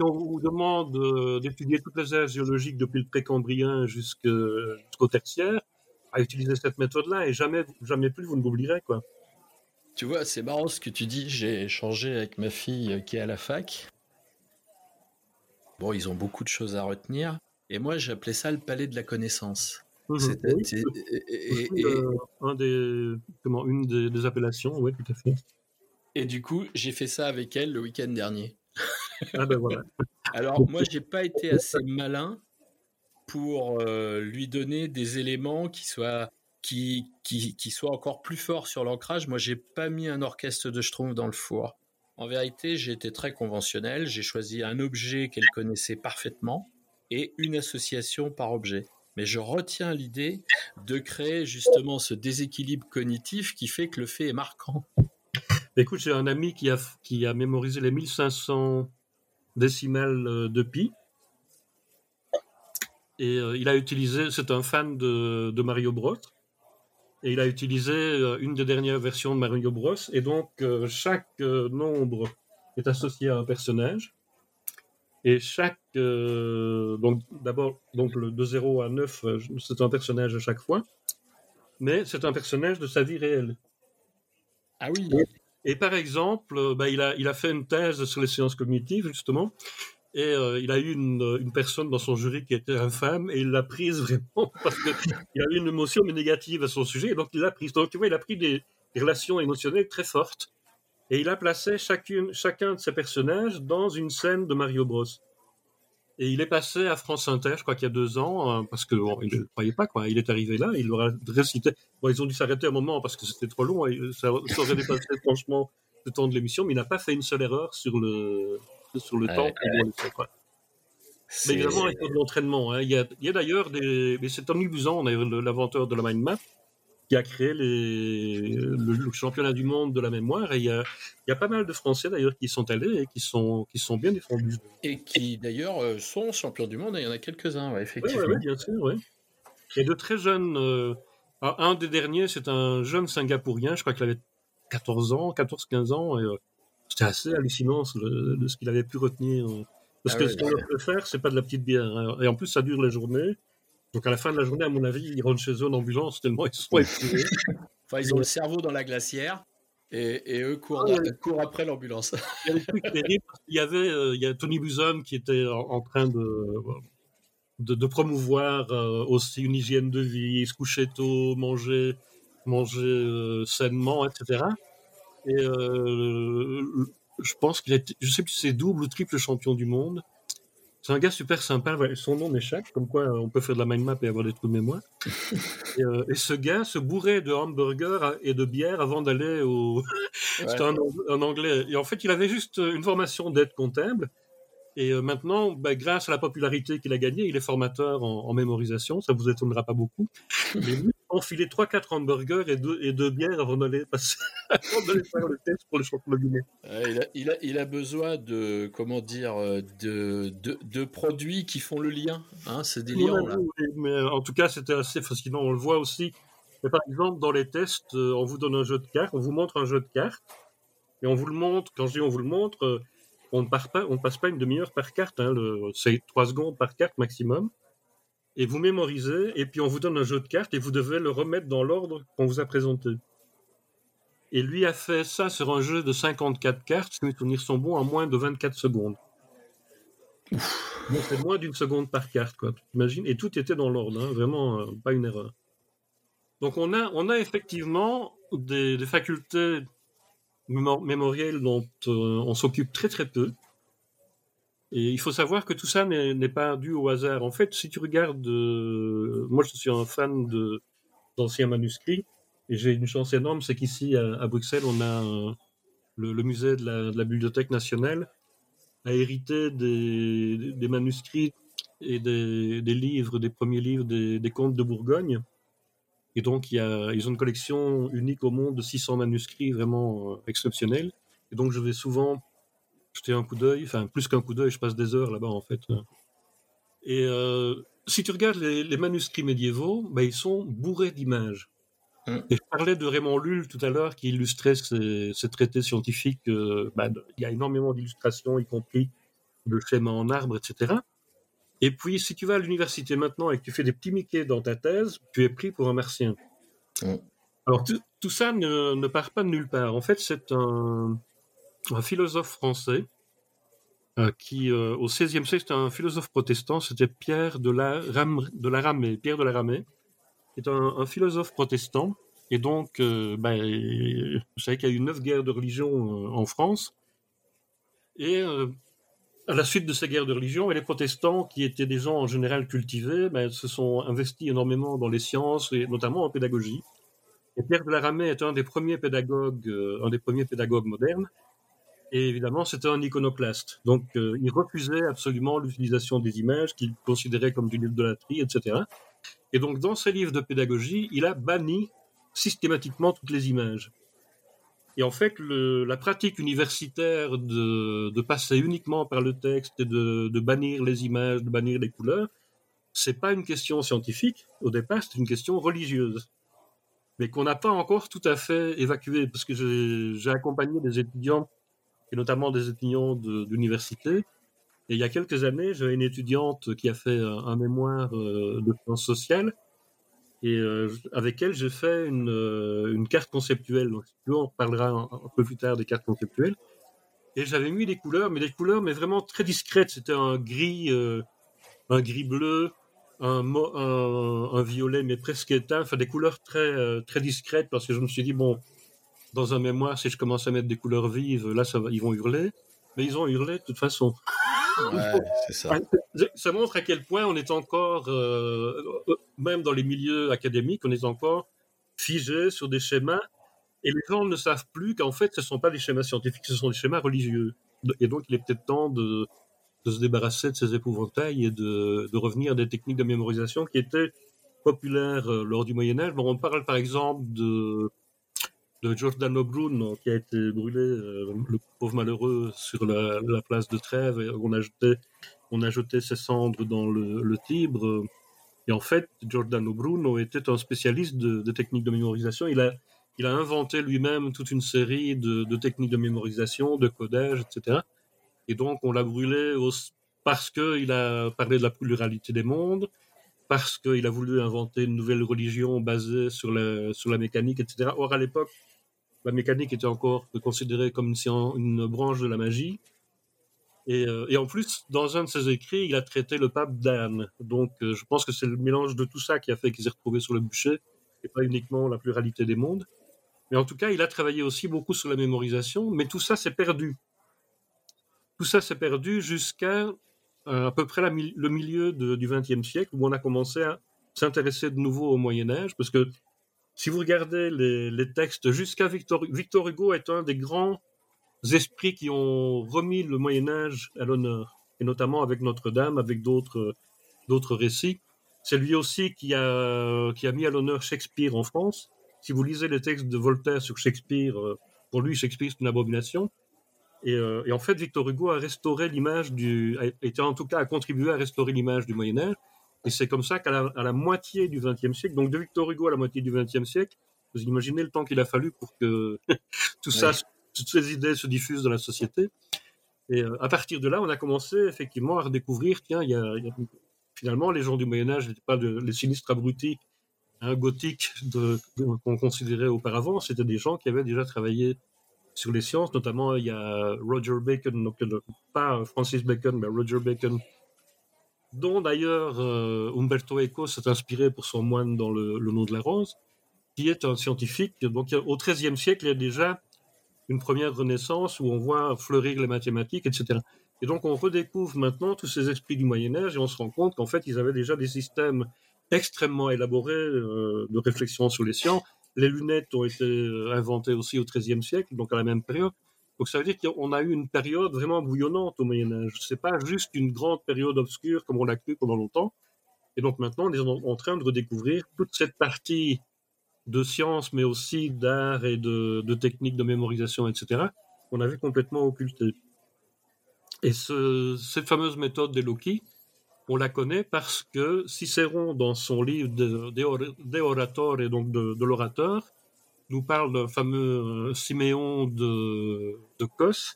on vous demande euh, d'étudier toutes les aires géologiques depuis le précambrien jusqu'au tertiaire, à utiliser cette méthode-là et jamais, jamais plus vous ne l'oublierez, quoi. Tu vois, c'est marrant ce que tu dis. J'ai échangé avec ma fille qui est à la fac. Bon, ils ont beaucoup de choses à retenir. Et moi, j'appelais ça le palais de la connaissance. Mmh c'est un des, comment, une des, des appellations, oui, tout à fait. Et du coup, j'ai fait ça avec elle le week-end dernier. Ah ben Alors, moi, j'ai pas été assez malin pour euh, lui donner des éléments qui soient, qui, qui, qui soient encore plus forts sur l'ancrage. Moi, j'ai pas mis un orchestre de Schtroumpf dans le four. En vérité, j'ai été très conventionnel. J'ai choisi un objet qu'elle connaissait parfaitement et une association par objet. Mais je retiens l'idée de créer justement ce déséquilibre cognitif qui fait que le fait est marquant. Écoute, j'ai un ami qui a, qui a mémorisé les 1500 décimales euh, de pi. Et euh, il a utilisé, c'est un fan de, de, Mario Bros. Et il a utilisé euh, une des dernières versions de Mario Bros. Et donc, chaque nombre est associé à un personnage. Et chaque. donc, d'abord, donc le, de 0 à 9, c'est un personnage à chaque fois. Mais c'est un personnage de sa vie réelle. Ah oui. Et par exemple, euh, bah, il, a, fait une thèse sur les sciences cognitives, justement, et euh, il a eu une, une, personne dans son jury qui était infâme, et il l'a prise vraiment parce qu'il a eu une émotion négative à son sujet, et donc il l'a prise. Donc tu vois, il a pris des, relations émotionnelles très fortes, et il a placé chacun de ses personnages dans une scène de Mario Bros. Et il est passé à France Inter, je crois qu'il y a deux ans, hein, parce que il ne croyait pas quoi. Il est arrivé là, il leur a récité. Bon, ils ont dû s'arrêter un moment parce que c'était trop long. Ça, ça aurait dépassé franchement le temps de l'émission, mais il n'a pas fait une seule erreur sur le sur le temps. Mais évidemment, il faut de l'entraînement. Hein. Il y a, a d'ailleurs des. Mais c'est Tony Buzan, l'inventeur de la mind map, qui a créé les, le, championnat du monde de la mémoire. Et il y a, il y a pas mal de Français d'ailleurs qui sont allés et qui sont, qui sont bien défendus. Et qui d'ailleurs euh, sont champions du monde. il y en a quelques-uns, effectivement. Oui, bien sûr. Ouais. Et de très jeunes. Euh, un des derniers, c'est un jeune Singapourien, je crois qu'il avait 14 ans, 14-15 ans. Et, c'était assez hallucinant de ce qu'il avait pu retenir. Parce ah que ce qu'on peut faire, c'est pas de la petite bière. Hein. Et en plus, ça dure la journée. Donc à la fin de la journée, à mon avis, ils rentrent chez eux en ambulance tellement ils sont épuisés. enfin, ils ont le cerveau dans la glacière. Et, et eux courent, ah courent après l'ambulance. il y a des trucs terribles. Il y avait euh, il y a Tony Buzon qui était en, train de, de, promouvoir euh, aussi une hygiène de vie, se coucher tôt, manger, manger euh, sainement, etc. Et je pense qu'il est, je sais plus si c'est double ou triple champion du monde. C'est un gars super sympa. Son nom m'échappe, comme quoi on peut faire de la mind map et avoir des trous de mémoire. Euh, et, ce gars se bourrait de hamburgers et de bière avant d'aller au. C'était un, anglais. Et en fait, il avait juste une formation d'aide comptable. Et euh, maintenant, bah, grâce à la popularité qu'il a gagnée, il est formateur en, mémorisation. Ça vous étonnera pas beaucoup. Mais lui, enfiler 3-4 hamburgers et 2 et deux bières avant d'aller passer faire le test pour le championnat du monde. il, a, il, a, il, a, besoin de comment dire de, de, de produits qui font le lien. Hein, c'est des liens. là. Mais euh, en tout cas, c'était assez fascinant. On le voit aussi. Mais par exemple, dans les tests, euh, on vous donne un jeu de cartes, on vous montre un jeu de cartes, et on vous le montre. Quand je dis on vous le montre, euh, on ne passe pas une demi-heure par carte. Hein, c'est 3 secondes par carte maximum et vous mémorisez, et puis on vous donne un jeu de cartes, et vous devez le remettre dans l'ordre qu'on vous a présenté. Et lui a fait ça sur un jeu de 54 cartes, si mes souvenirs sont bons, en moins de 24 secondes. c'est moins d'une seconde par carte, quoi. Imagine, et tout était dans l'ordre, hein, vraiment euh, pas une erreur. Donc on a effectivement des, facultés mémorielles dont euh, on s'occupe très très peu. Et il faut savoir que tout ça n'est pas dû au hasard. En fait, si tu regardes, euh, moi je suis un fan d'anciens manuscrits, et j'ai une chance énorme, c'est qu'ici à, Bruxelles, on a le, musée de la, Bibliothèque nationale a hérité des, manuscrits et des, livres, des premiers livres des contes de Bourgogne. Et donc, il y a, ils ont une collection unique au monde de 600 manuscrits vraiment euh, exceptionnels. Et donc, je vais souvent jeter un coup d'œil, enfin plus qu'un coup d'œil, je passe des heures là-bas en fait. Et euh, si tu regardes les, manuscrits médiévaux, bah, ils sont bourrés d'images. Mm. Et je parlais de Raymond Lull tout à l'heure qui illustrait ces, traités scientifiques. Euh, bah, il y a énormément d'illustrations, y compris de schémas en arbre, etc. Et puis, si tu vas à l'université maintenant et que tu fais des petits Mickey dans ta thèse, tu es pris pour un martien. Alors, tout ça ne, ne, part pas de nulle part. En fait, c'est un, un philosophe français euh, qui, euh, au XVIe siècle, c'était un philosophe protestant, c'était Pierre de la, de la Ramée. Pierre de la Ramée est un, philosophe protestant. Et donc, euh, ben, vous savez qu'il y a eu neuf guerres de religion en France. Et à la suite de ces guerres de religion, les protestants, qui étaient des gens en général cultivés, ben, se sont investis énormément dans les sciences, et notamment en pédagogie. Et Pierre de la Ramée est un des premiers pédagogues, un des premiers pédagogues modernes. Et évidemment, c'était un iconoclaste. Donc, euh, il refusait absolument l'utilisation des images qu'il considérait comme d'une idolâtrie, etc. Et donc, dans ses livres de pédagogie, il a banni systématiquement toutes les images. Et en fait, la pratique universitaire de, passer uniquement par le texte et de, de bannir les images, de bannir les couleurs, c'est pas une question scientifique. Au départ, c'est une question religieuse mais qu'on n'a pas encore tout à fait évacuée, parce que j'ai accompagné des étudiants et notamment des étudiants d'université. Et il y a quelques années, j'avais une étudiante qui a fait un, mémoire euh, de sciences sociales et euh, avec elle, j'ai fait une, euh, une, carte conceptuelle. Donc, on parlera un, peu plus tard des cartes conceptuelles. Et j'avais mis des couleurs, mais des couleurs, mais vraiment très discrètes. C'était un gris, un gris bleu, un, un, un, violet, mais presque éteint. Enfin, des couleurs très, très discrètes parce que je me suis dit, bon, dans un mémoire, si je commence à mettre des couleurs vives, là, ça va, ils vont hurler. Mais ils ont hurlé de toute façon. Ça. ça. montre à quel point on est encore, euh, même dans les milieux académiques, on est encore figé sur des schémas. Et les gens ne savent plus qu'en fait, ce ne sont pas des schémas scientifiques, ce sont des schémas religieux. Et donc, il est peut-être temps de, de, se débarrasser de ces épouvantails et de, de, revenir à des techniques de mémorisation qui étaient populaires euh, lors du Moyen Âge. Bon, on parle par exemple de de Giordano Bruno qui a été brûlé, euh, le pauvre malheureux, sur la, place de Trèves. Et on, a jeté, ses cendres dans le, Tibre. Et en fait, Giordano Bruno était un spécialiste de, techniques de mémorisation. Il a inventé lui-même toute une série de, techniques de mémorisation, de codage, etc. Et donc, on l'a brûlé parce qu'il a parlé de la pluralité des mondes, parce qu'il a voulu inventer une nouvelle religion basée sur la, mécanique, etc. Or, à l'époque, la mécanique était encore considérée comme une, une branche de la magie. Et, euh, et, en plus, dans un de ses écrits, il a traité le pape d'Anne. Donc, euh, je pense que c'est le mélange de tout ça qui a fait qu'il s'est retrouvé sur le bûcher, et pas uniquement la pluralité des mondes. Mais en tout cas, il a travaillé aussi beaucoup sur la mémorisation, mais tout ça s'est perdu. Tout ça s'est perdu jusqu'à à peu près le milieu du XXe siècle, où on a commencé à s'intéresser de nouveau au Moyen Âge, parce que si vous regardez les, textes jusqu'à Victor, Victor Hugo est un des grands esprits qui ont remis le Moyen Âge à l'honneur, et notamment avec Notre-Dame, avec d'autres d'autres récits. C'est lui aussi qui a, qui a mis à l'honneur Shakespeare en France. Si vous lisez les textes de Voltaire sur Shakespeare, euh, pour lui, Shakespeare, c'est une abomination. Euh, et, en fait, Victor Hugo a restauré l'image du, a été en tout cas a contribué à restaurer l'image du Moyen Âge. Et c'est comme ça qu'à la, moitié du XXe siècle, donc de Victor Hugo à la moitié du XXe siècle, vous imaginez le temps qu'il a fallu pour que tout ça, toutes ces idées se diffusent dans la société. Et euh, à partir de là, on a commencé effectivement à redécouvrir, tiens, il y a, finalement, les gens du Moyen Âge n'étaient pas les sinistres abrutis hein, gothiques qu'on considérait auparavant, c'était des gens qui avaient déjà travaillé sur les sciences, notamment il y a Roger Bacon, donc pas Francis Bacon, mais Roger Bacon, dont d'ailleurs euh, Umberto Eco s'est inspiré pour son moine dans le, nom de la rose, qui est un scientifique. Donc au XIIIe siècle, il y a déjà une première renaissance où on voit fleurir les mathématiques, etc. Et donc on redécouvre maintenant tous ces esprits du Moyen Âge et on se rend compte qu'en fait ils avaient déjà des systèmes extrêmement élaborés euh, de réflexion sur les sciences les lunettes ont été euh, inventées aussi au XIIIe siècle, donc à la même période. Donc ça veut dire qu'on a eu une période vraiment bouillonnante au Moyen Âge. C'est pas juste une grande période obscure comme on l'a cru pendant longtemps. Et donc maintenant, on est en train de redécouvrir toute cette partie de science, mais aussi d'art et de, techniques de mémorisation, etc., qu'on avait complètement occulté. Et ce, cette fameuse méthode des Loki, on la connaît parce que Cicéron, dans son livre de, de, et donc de, l'orateur, nous parle d'un fameux euh, Siméon de, Cos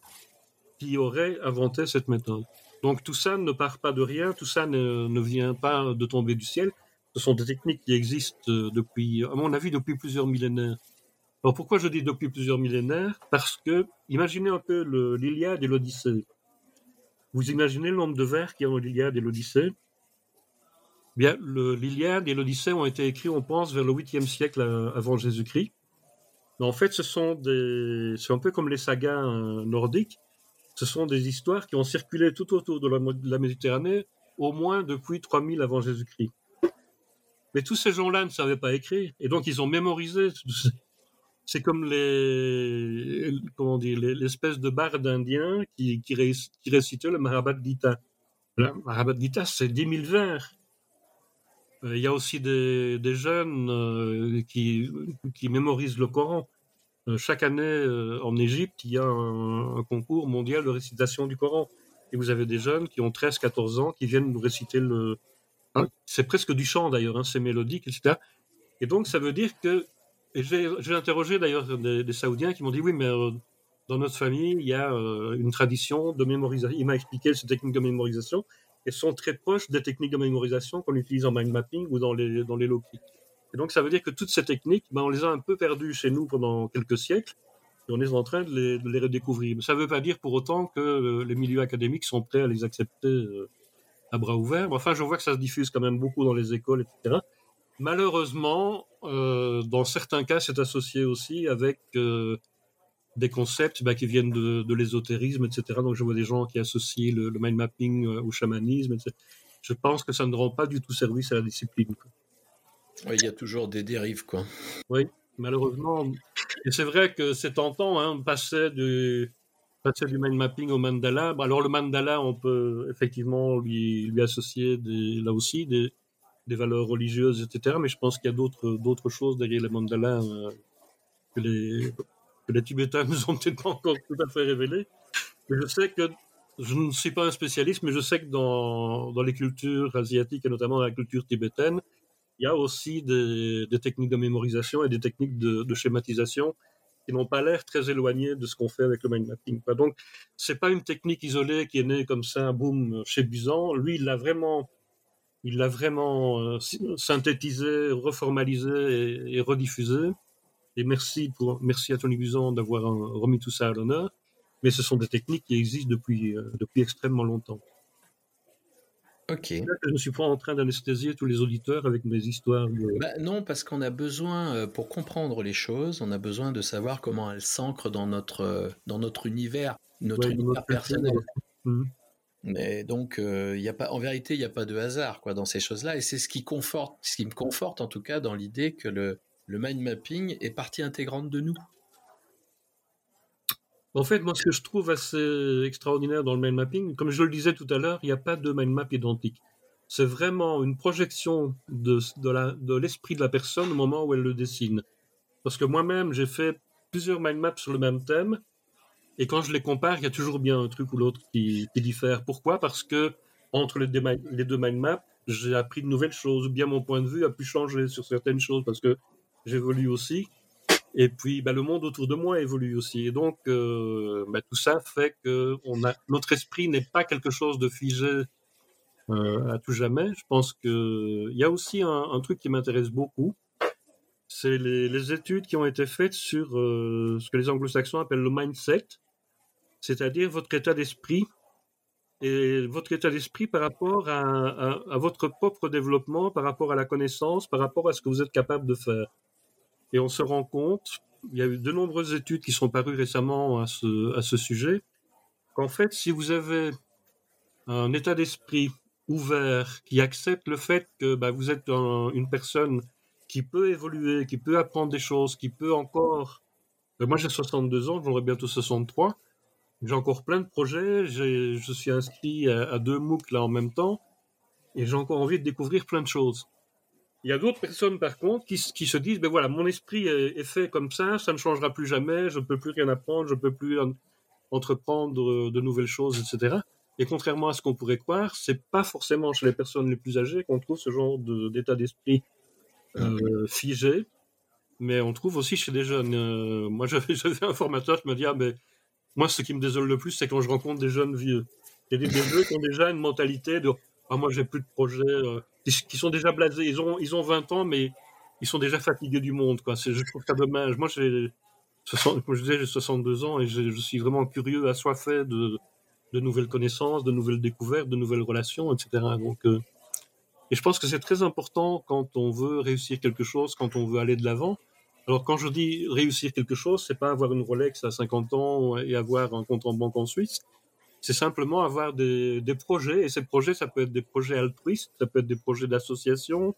qui aurait inventé cette méthode. Donc tout ça ne part pas de rien, tout ça ne, vient pas de tomber du ciel. Ce sont des techniques qui existent depuis, à mon avis, depuis plusieurs millénaires. Alors pourquoi je dis depuis plusieurs millénaires? Parce que, imaginez un peu l'Iliade et l'Odyssée. Vous imaginez le nombre de vers qu'il y a dans l'Iliade et l'Odyssée? Bien, l'Iliade et l'Odyssée ont été écrits, on pense, vers le 8e siècle avant Jésus-Christ. En fait, ce sont des, c'est un peu comme les sagas euh, nordiques. Ce sont des histoires qui ont circulé tout autour de la, Méditerranée, au moins depuis 3000 avant Jésus-Christ. Mais tous ces gens-là ne savaient pas écrire, et donc ils ont mémorisé c'est comme les, comment dire, l'espèce de barde indien qui, qui, récitait le Mahabharata Gita. Le Mahabharata Gita, c'est 10 000 vers. Euh, il y a aussi des, des jeunes euh, qui, qui mémorisent le Coran. Euh, chaque année, en Égypte, il y a un, concours mondial de récitation du Coran. Et vous avez des jeunes qui ont 13-14 ans qui viennent nous réciter le... Hein, c'est presque du chant d'ailleurs, hein, c'est mélodique, etc. Et donc ça veut dire que et j'ai interrogé d'ailleurs des, Saoudiens qui m'ont dit oui, mais euh, dans notre famille, il y a euh, une tradition de mémorisation. Il m'a expliqué ces techniques de mémorisation et sont très proches des techniques de mémorisation qu'on utilise en mind mapping ou dans les, dans les. Et donc ça veut dire que toutes ces techniques, ben, on les a un peu perdues chez nous pendant quelques siècles et on est en train de les, de les redécouvrir. Mais ça ne veut pas dire pour autant que euh, les milieux académiques sont prêts à les accepter à bras ouverts. Enfin, je vois que ça se diffuse quand même beaucoup dans les écoles, etc. Malheureusement, euh, dans certains cas, c'est associé aussi avec euh, des concepts bah, qui viennent de, l'ésotérisme, etc. Donc, je vois des gens qui associent le, mind mapping euh, au chamanisme. Etc. Je pense que ça ne rend pas du tout service à la discipline. Oui, il y a toujours des dérives, quoi. Oui, malheureusement. Et c'est vrai que c'est tentant, hein, passer du, passer du mind mapping au mandala. Alors, le mandala, on peut effectivement lui, lui associer des, là aussi des, des valeurs religieuses, etc. Mais je pense qu'il y a d'autres, d'autres choses derrière les mandalas euh, que, les, que les Tibétains nous ont peut-être pas encore tout à fait révélées. Je sais que je ne suis pas un spécialiste, mais je sais que dans, dans les cultures asiatiques et notamment dans la culture tibétaine, il y a aussi des, techniques de mémorisation et des techniques de, schématisation qui n'ont pas l'air très éloignées de ce qu'on fait avec le mind mapping. Donc, c'est pas une technique isolée qui est née comme ça, boum, chez Buzan. Lui, il l'a vraiment, il l'a vraiment euh, synthétisé, reformalisé et, rediffusé. Et merci pour, merci à Tony Buzan d'avoir remis tout ça à l'honneur. Mais ce sont des techniques qui existent depuis, euh, depuis extrêmement longtemps. Ok. je ne suis pas en train d'anesthésier tous les auditeurs avec mes histoires. Bah, non, parce qu'on a besoin, euh, pour comprendre les choses, on a besoin de savoir comment elles s'ancrent dans notre, euh, dans notre univers, notre univers personnel. Mmh. Mais donc, euh, en vérité, il n'y a pas de hasard dans ces choses-là. Et c'est ce qui conforte, ce qui me conforte en tout cas dans l'idée que le, mind mapping est partie intégrante de nous. En fait, moi, ce que je trouve assez extraordinaire dans le mind mapping, comme je le disais tout à l'heure, il n'y a pas de mind map identique. C'est vraiment une projection de, de l'esprit de, la personne au moment où elle le dessine. Parce que moi-même, j'ai fait plusieurs mind maps sur le même thème, et quand je les compare, il y a toujours bien un truc ou l'autre qui, diffère. Pourquoi? Parce que entre les deux, mind maps, j'ai appris de nouvelles choses, ou bien mon point de vue a pu changer sur certaines choses parce que j'évolue aussi. Et puis, bah, le monde autour de moi évolue aussi. Et donc, euh, bah, tout ça fait que on notre esprit n'est pas quelque chose de figé euh, à tout jamais. Je pense qu'il y a aussi un, truc qui m'intéresse beaucoup. C'est les, études qui ont été faites sur euh, ce que les anglo-saxons appellent le mindset, c'est-à-dire votre état d'esprit et votre état d'esprit par rapport à, votre propre développement, par rapport à la connaissance, par rapport à ce que vous êtes capable de faire. Et on se rend compte, il y a eu de nombreuses études qui sont parues récemment à ce, à ce sujet, qu'en fait, si vous avez un état d'esprit ouvert, qui accepte le fait que bah, vous êtes une personne qui peut évoluer, qui peut apprendre des choses, qui peut encore... Euh, moi j'ai 62 ans, j'aurai bientôt 63. J'ai encore plein de projets, je suis inscrit à, deux MOOC là en même temps, et j'ai encore envie de découvrir plein de choses. Il y a d'autres personnes, par contre, qui, se disent, ben voilà, mon esprit est, fait comme ça, ça ne changera plus jamais, je ne peux plus rien apprendre, je ne peux plus entreprendre de nouvelles choses, etc. Et contrairement à ce qu'on pourrait croire, c'est pas forcément chez les personnes les plus âgées qu'on trouve ce genre d'état d'esprit euh, figé, mais on trouve aussi chez des jeunes. Euh, moi, j'avais un formateur qui m'a dit, ah, ben, moi, ce qui me désole le plus, c'est quand je rencontre des jeunes vieux. Il y a des vieux qui ont déjà une mentalité de, ah, moi, j'ai plus de projet. Euh, qui sont déjà blasés. Ils ont, ils ont 20 ans, mais ils sont déjà fatigués du monde. Quoi. Je trouve ça dommage. Moi, j'ai, comme je disais, j'ai 62 ans et je suis vraiment curieux, assoiffé de, de nouvelles connaissances, de nouvelles découvertes, de nouvelles relations, etc. Donc, euh, et je pense que c'est très important quand on veut réussir quelque chose, quand on veut aller de l'avant. Alors, quand je dis réussir quelque chose, c'est pas avoir une Rolex à 50 ans et avoir un compte en banque en Suisse c'est simplement avoir des, projets, et ces projets, ça peut être des projets altruistes, ça peut être des projets d'association,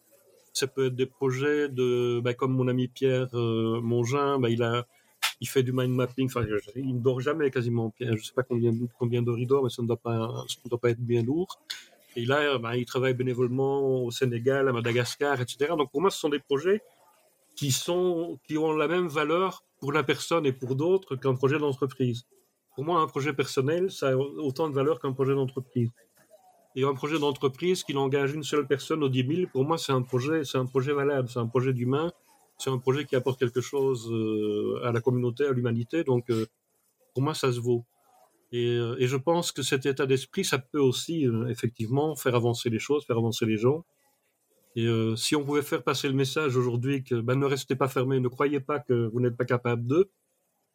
ça peut être des projets de, bah, comme mon ami Pierre euh, Mongin, bah, il a, il fait du mind mapping, enfin, il ne dort jamais quasiment, Pierre, je sais pas combien, combien d'heures il dort, mais ça ne doit pas, ça ne doit pas être bien lourd. Et là, bah, il travaille bénévolement au Sénégal, à Madagascar, etc. Donc pour moi, ce sont des projets qui sont, qui ont la même valeur pour la personne et pour d'autres qu'un projet d'entreprise. Pour moi, un projet personnel, ça a autant de valeur qu'un projet d'entreprise. Et un projet d'entreprise qui engage une seule personne aux 10 000, pour moi, c'est un projet, c'est un projet valable, c'est un projet d'humain, c'est un projet qui apporte quelque chose euh, à la communauté, à l'humanité. Donc, euh, pour moi, ça se vaut. Et, euh, et, je pense que cet état d'esprit, ça peut aussi, effectivement, faire avancer les choses, faire avancer les gens. Et si on pouvait faire passer le message aujourd'hui que ben, ne restez pas fermés, ne croyez pas que vous n'êtes pas capable d'eux,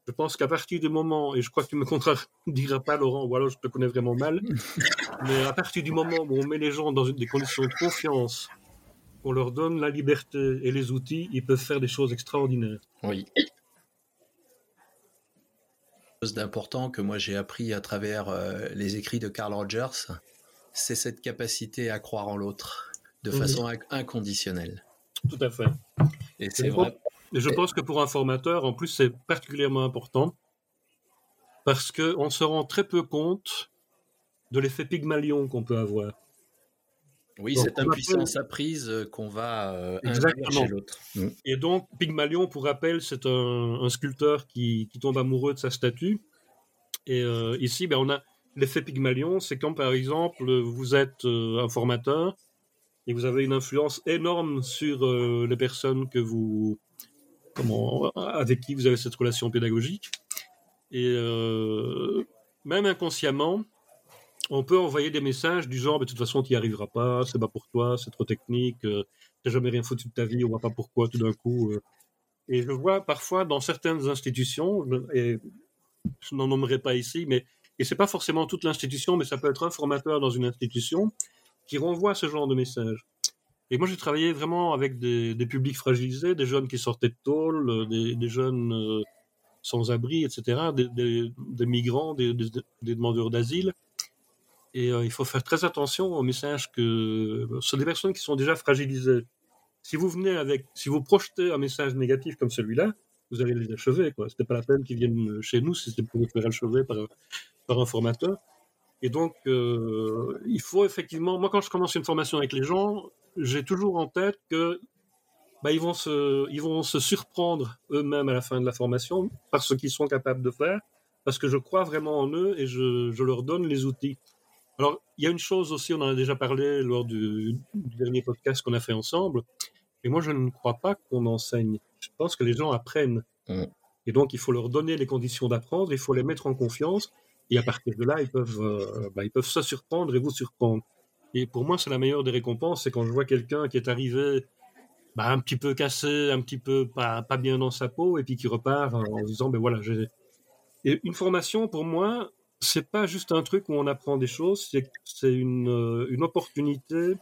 je pense qu'à partir du moment, et je crois que tu me contrediras pas, Laurent, ou alors je te connais vraiment mal, mais à partir du moment où on met les gens dans des conditions de confiance, on leur donne la liberté et les outils, ils peuvent faire des choses extraordinaires. Oui. Chose d'important que moi j'ai appris à travers euh, les écrits de Carl Rogers, c'est cette capacité à croire en l'autre de façon inconditionnelle. Tout à fait. Et c'est vrai. Et je pense que pour un formateur, en plus, c'est particulièrement important parce qu'on se rend très peu compte de l'effet Pygmalion qu'on peut avoir. Oui, cette impuissance apprise euh, qu'on va euh, chez l'autre. Mm. Et donc, Pygmalion, pour rappel, c'est un, sculpteur qui, tombe amoureux de sa statue. Et euh, ici, ben, on a l'effet Pygmalion, c'est quand, par exemple, vous êtes un formateur et vous avez une influence énorme sur euh, les personnes que vous, comment, avec qui vous avez cette relation pédagogique. Et euh, même inconsciemment, on peut envoyer des messages du genre, de toute façon, tu n'y arriveras pas, c'est pas pour toi, c'est trop technique, tu n'as jamais rien foutu de ta vie, on voit pas pourquoi tout d'un coup. Et je vois parfois dans certaines institutions, et je n'en nommerai pas ici, mais et c'est pas forcément toute l'institution, mais ça peut être un formateur dans une institution qui renvoie ce genre de message. Et moi, j'ai travaillé vraiment avec des, publics fragilisés, des jeunes qui sortaient de tôle, euh, des, jeunes euh, sans abri, etc., des, migrants, des, demandeurs d'asile. Et euh, il faut faire très attention aux messages que ce sont des personnes qui sont déjà fragilisées. Si vous venez avec, si vous projetez un message négatif comme celui-là, vous allez les achever. Ce n'était pas la peine qu'ils viennent chez nous si c'était pour vous faire achever par, par un formateur. Et donc, euh, il faut effectivement, moi quand je commence une formation avec les gens, j'ai toujours en tête que bah, ils, vont se, ils vont se surprendre eux-mêmes à la fin de la formation par ce qu'ils sont capables de faire, parce que je crois vraiment en eux et je, je leur donne les outils. Alors, il y a une chose aussi, on en a déjà parlé lors du, du dernier podcast qu'on a fait ensemble, et moi je ne crois pas qu'on enseigne. Je pense que les gens apprennent. Mmh. Et donc, il faut leur donner les conditions d'apprendre, il faut les mettre en confiance, et à partir de là, ils peuvent, euh, bah, ils peuvent se surprendre et vous surprendre. Et pour moi, c'est la meilleure des récompenses, c'est quand je vois quelqu'un qui est arrivé bah, un petit peu cassé, un petit peu pas, bien dans sa peau, et puis qui repart en disant, ben voilà, j'ai... Et une formation, pour moi, c'est pas juste un truc où on apprend des choses, c'est une, euh, une opportunité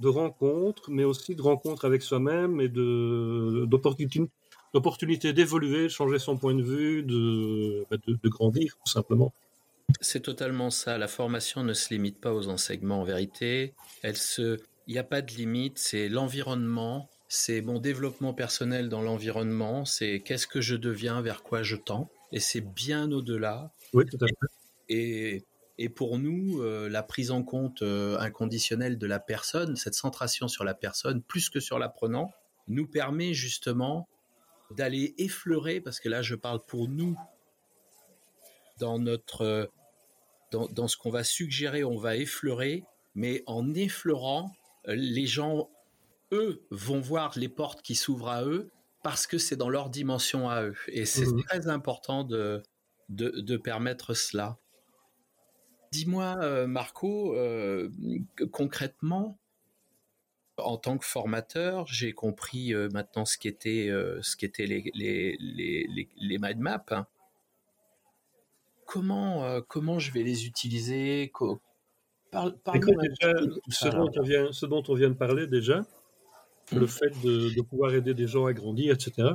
de rencontre, mais aussi de rencontre avec soi-même et de, d'opportunité l'opportunité d'évoluer, de changer son point de vue, bah, de, de, grandir tout simplement. C'est totalement ça. La formation ne se limite pas aux enseignements en vérité. Elle se, il n'y a pas de limite. C'est l'environnement, c'est mon développement personnel dans l'environnement, c'est qu'est-ce que je deviens, vers quoi je tends. Et c'est bien au-delà. Oui, tout à fait. Et, et pour nous, euh, la prise en compte euh, inconditionnelle de la personne, cette centration sur la personne, plus que sur l'apprenant, nous permet justement d'aller effleurer, parce que là je parle pour nous, dans notre, dans, dans ce qu'on va suggérer, on va effleurer, mais en effleurant, euh, les gens, eux, vont voir les portes qui s'ouvrent à eux parce que c'est dans leur dimension à eux. Et c'est mmh très important de, de, de, permettre cela. Dis-moi, euh, Marco, euh, concrètement, en tant que formateur, j'ai compris euh, maintenant ce qu'étaient euh, ce qu'étaient les les, les, les, mind maps. Comment euh, comment je vais les utiliser? Par, ce, dont on vient, ce dont on vient de parler déjà, le mmh. fait de, de, pouvoir aider des gens à grandir, etc.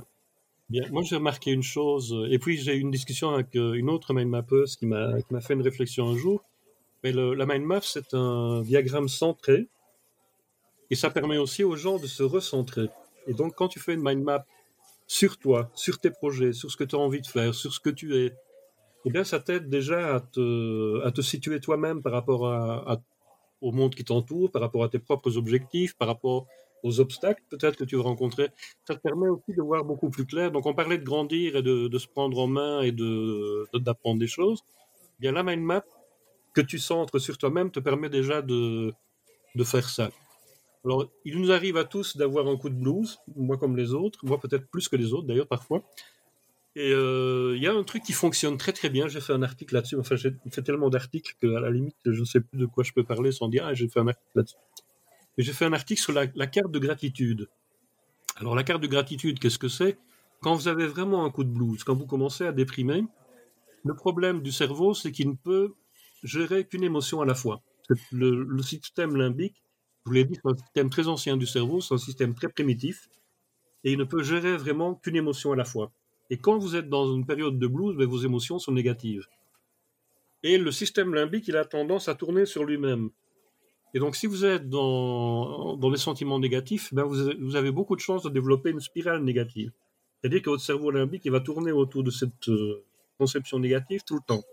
Bien, moi j'ai remarqué une chose, et puis j'ai eu une discussion avec une autre mind mappeuse qui m'a m'a fait une réflexion un jour. Mais le, la mind map c'est un diagramme centré et ça permet aussi aux gens de se recentrer. Et donc, quand tu fais une mind map sur toi, sur tes projets, sur ce que tu as envie de faire, sur ce que tu es, eh bien, ça t'aide déjà à te, situer toi-même par rapport au monde qui t'entoure, par rapport à tes propres objectifs, par rapport aux obstacles peut-être que tu vas rencontrer. Ça te permet aussi de voir beaucoup plus clair. Donc, on parlait de grandir et de, se prendre en main et d'apprendre des choses. Eh bien, la mind map que tu centres sur toi-même te permet déjà de faire ça. Alors, il nous arrive à tous d'avoir un coup de blues, moi comme les autres, moi peut-être plus que les autres d'ailleurs parfois. Et euh, il y a un truc qui fonctionne très très bien. J'ai fait un article là-dessus. Enfin, j'ai fait tellement d'articles qu'à la limite, je ne sais plus de quoi je peux parler sans dire ah, j'ai fait un article là-dessus. Et j'ai fait un article sur la, la, carte de gratitude. Alors, la carte de gratitude, qu'est-ce que c'est? Quand vous avez vraiment un coup de blues, quand vous commencez à déprimer, le problème du cerveau, c'est qu'il ne peut gérer qu'une émotion à la fois. Le, le système limbique je vous l'ai dit, c'est un système très ancien du cerveau, c'est un système très primitif, et il ne peut gérer vraiment qu'une émotion à la fois. Et quand vous êtes dans une période de blues, ben, vos émotions sont négatives. Et le système limbique, il a tendance à tourner sur lui-même. Et donc, si vous êtes dans, dans les sentiments négatifs, ben vous, vous, avez beaucoup de chances de développer une spirale négative. C'est-à-dire que votre cerveau limbique, il va tourner autour de cette euh, conception négative tout le temps.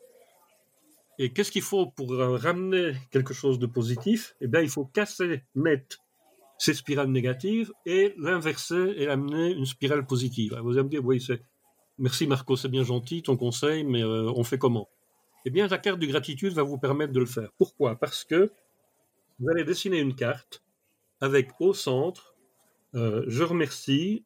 Et qu'est-ce qu'il faut pour ramener quelque chose de positif? Eh bien, il faut casser net ces spirales négatives et l'inverser et amener une spirale positive. vous allez me dire, oui, c'est merci Marco, c'est bien gentil ton conseil, mais euh, on fait comment? Eh bien, la carte de gratitude va vous permettre de le faire. Pourquoi? Parce que vous allez dessiner une carte avec au centre, euh, je remercie,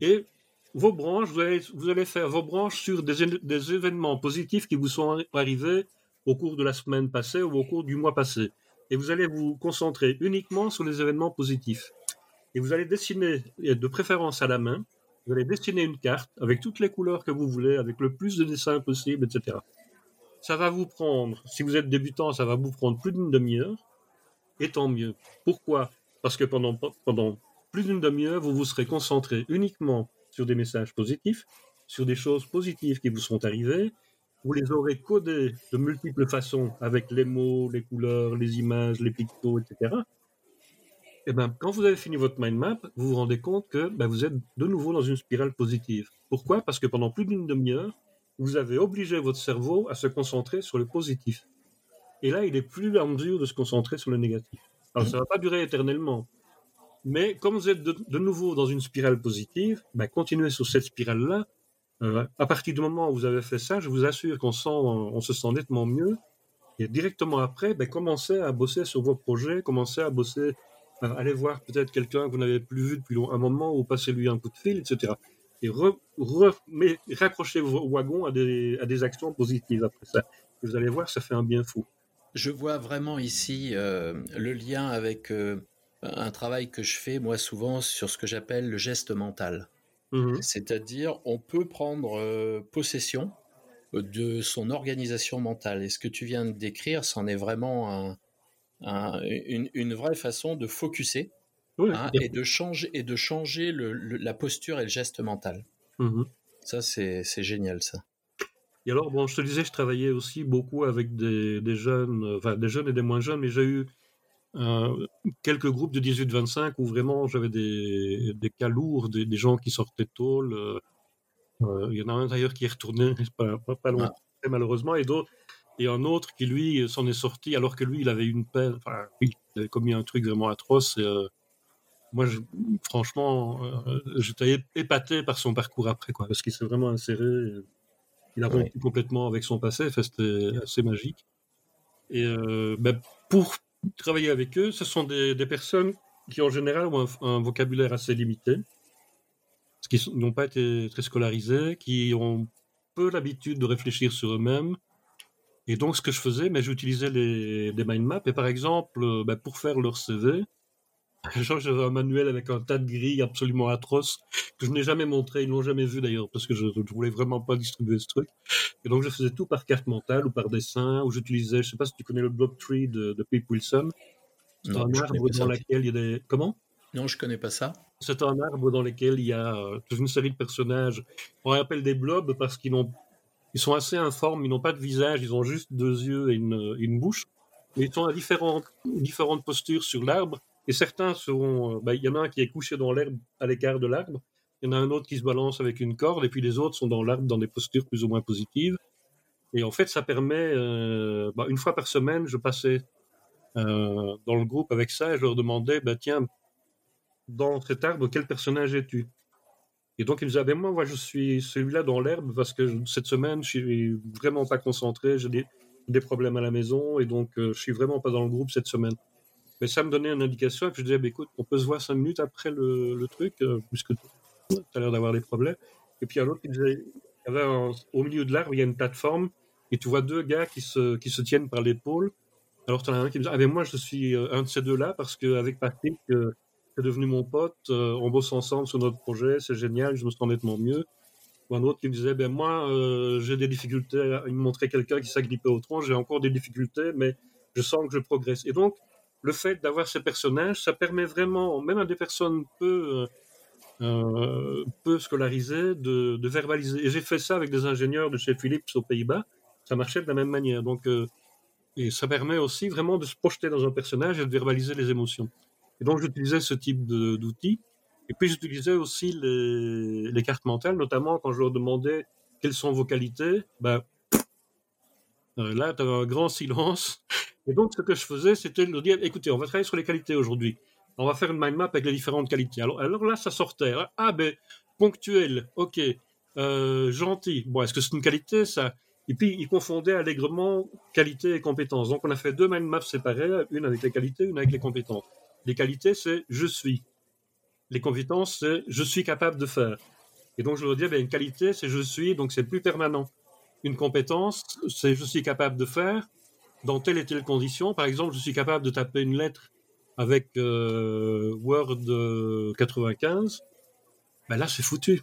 et vos branches, vous allez, vous allez faire vos branches sur des, des, événements positifs qui vous sont arrivés au cours de la semaine passée ou au cours du mois passé. Et vous allez vous concentrer uniquement sur les événements positifs. Et vous allez dessiner, de préférence à la main, vous allez dessiner une carte avec toutes les couleurs que vous voulez, avec le plus de dessins possible, etc. Ça va vous prendre, si vous êtes débutant, ça va vous prendre plus d'une demi-heure, et tant mieux. Pourquoi? Parce que pendant, pendant plus d'une demi-heure, vous vous serez concentré uniquement sur des messages positifs, sur des choses positives qui vous sont arrivées. Vous les aurez codés de multiples façons avec les mots, les couleurs, les images, les pictos, etc. Et ben, quand vous avez fini votre mind map, vous vous rendez compte que ben, vous êtes de nouveau dans une spirale positive. Pourquoi? Parce que pendant plus d'une demi-heure, vous avez obligé votre cerveau à se concentrer sur le positif. Et là, il est plus en mesure de se concentrer sur le négatif. Alors, ça ne va pas durer éternellement. Mais comme vous êtes de, nouveau dans une spirale positive, ben, continuez sur cette spirale-là. Euh, à partir du moment où vous avez fait ça, je vous assure qu'on se sent nettement mieux. Et directement après, ben, commencez à bosser sur vos projets, commencez à bosser, allez voir peut-être quelqu'un que vous n'avez plus vu depuis un moment, ou passez-lui un coup de fil, etc. Et raccrochez vos wagons à des, à des actions positives après ça. Vous allez voir, ça fait un bien fou. Je vois vraiment ici euh, le lien avec euh, un travail que je fais moi souvent sur ce que j'appelle le geste mental. Mmh C'est-à-dire, on peut prendre euh, possession de son organisation mentale. Et ce que tu viens de décrire, c'en est vraiment une, vraie façon de focuser hein, et de changer, et de changer la posture et le geste mental. Mmh ça, c'est génial, ça. Et alors, bon, je te disais, je travaillais aussi beaucoup avec des, des jeunes, enfin des jeunes et des moins jeunes, mais j'ai eu euh, quelques groupes de 18-25 où vraiment j'avais des, des, cas lourds, des, des, gens qui sortaient tôt. Euh, il y en a un d'ailleurs qui est retourné pas, pas, loin, ah. malheureusement, et d'autres. Et un autre qui, lui, s'en est sorti alors que lui, il avait une peine, enfin, il avait commis un truc vraiment atroce. Et, euh, moi, je, franchement, j'étais épaté par son parcours après, quoi, parce qu'il s'est vraiment inséré. Il a rompu complètement avec son passé, c'était assez magique. Et ben, pour travailler avec eux, ce sont des, personnes qui en général ont un, vocabulaire assez limité, qu'ils n'ont pas été très scolarisés, qui ont peu l'habitude de réfléchir sur eux-mêmes. Et donc, ce que je faisais, mais j'utilisais des mind maps. Et par exemple, euh, ben, pour faire leur CV, j'avais un manuel avec un tas de grilles absolument atroces que je n'ai jamais montré, ils l'ont jamais vu d'ailleurs parce que je, ne voulais vraiment pas distribuer ce truc. Et donc je faisais tout par carte mentale ou par dessin ou j'utilisais, je sais pas si tu connais le block tree de, de Pete Wilson. C'est un arbre dans lequel il y a des comment? Non, je connais pas ça. C'est un arbre dans lequel il y a euh, toute une série de personnages. On les appelle des blobs parce qu'ils n'ont ils sont assez informes, ils n'ont pas de visage, ils ont juste deux yeux et une, une bouche. Mais ils sont à différentes, différentes postures sur l'arbre et certains seront. Euh, bah, il y en a un qui est couché dans l'herbe à l'écart de l'arbre. Il y en a un autre qui se balance avec une corde. Et puis les autres sont dans l'arbre dans des postures plus ou moins positives. Et en fait, ça permet. Euh, bah, une fois par semaine, je passais euh, dans le groupe avec ça et je leur demandais bah, tiens, dans cet arbre, quel personnage es-tu? Et donc ils me disaient ben, moi, je suis celui-là dans l'herbe parce que cette semaine, je suis vraiment pas concentré. J'ai des, problèmes à la maison et donc je suis vraiment pas dans le groupe cette semaine. Mais ça me donnait une indication. Et je disais, bah, écoute, on peut se voir cinq minutes après le, truc, euh, puisque tu as l'air d'avoir des problèmes. Et puis un autre qui disait, il y avait au milieu de l'arbre, il y a une plateforme, et tu vois deux gars qui se, tiennent par l'épaule. Alors tu en as un qui me dit, ah ben moi je suis euh, un de ces deux-là, parce qu'avec Patrick, euh, c'est devenu mon pote, on bosse ensemble sur notre projet, c'est génial, je me sens nettement mieux. Ou un autre qui me disait, ben moi j'ai des difficultés, il me montrait quelqu'un qui s'agrippait au tronc, j'ai encore des difficultés, mais je sens que je progresse. Et donc, le fait d'avoir ces personnages, ça permet vraiment, même à des personnes peu, euh, euh, peu scolarisées, de, verbaliser. Et j'ai fait ça avec des ingénieurs de chez Philips aux Pays-Bas. Ça marchait de la même manière. Donc, euh, et ça permet aussi vraiment de se projeter dans un personnage et de verbaliser les émotions. Et donc, j'utilisais ce type d'outils. Et puis, j'utilisais aussi les, cartes mentales, notamment quand je leur demandais quelles sont vos qualités. Ben, là, tu avais un grand silence. Et donc, ce que je faisais, c'était de dire, écoutez, on va travailler sur les qualités aujourd'hui. On va faire une mind map avec les différentes qualités. Alors, là, ça sortait. Ah, ben, ponctuel, ok. Euh, gentil. Bon, est-ce que c'est une qualité, ça? Et puis, ils confondaient allègrement qualité et compétences. Donc, on a fait deux mind maps séparées, une avec les qualités, une avec les compétences. Les qualités, c'est je suis. Les compétences, c'est je suis capable de faire. Et donc, je veux dire, ben, une qualité, c'est je suis, donc c'est plus permanent. Une compétence, c'est je suis capable de faire dans telle et telle condition. Par exemple, je suis capable de taper une lettre avec euh, Word 95. Ben là, c'est foutu.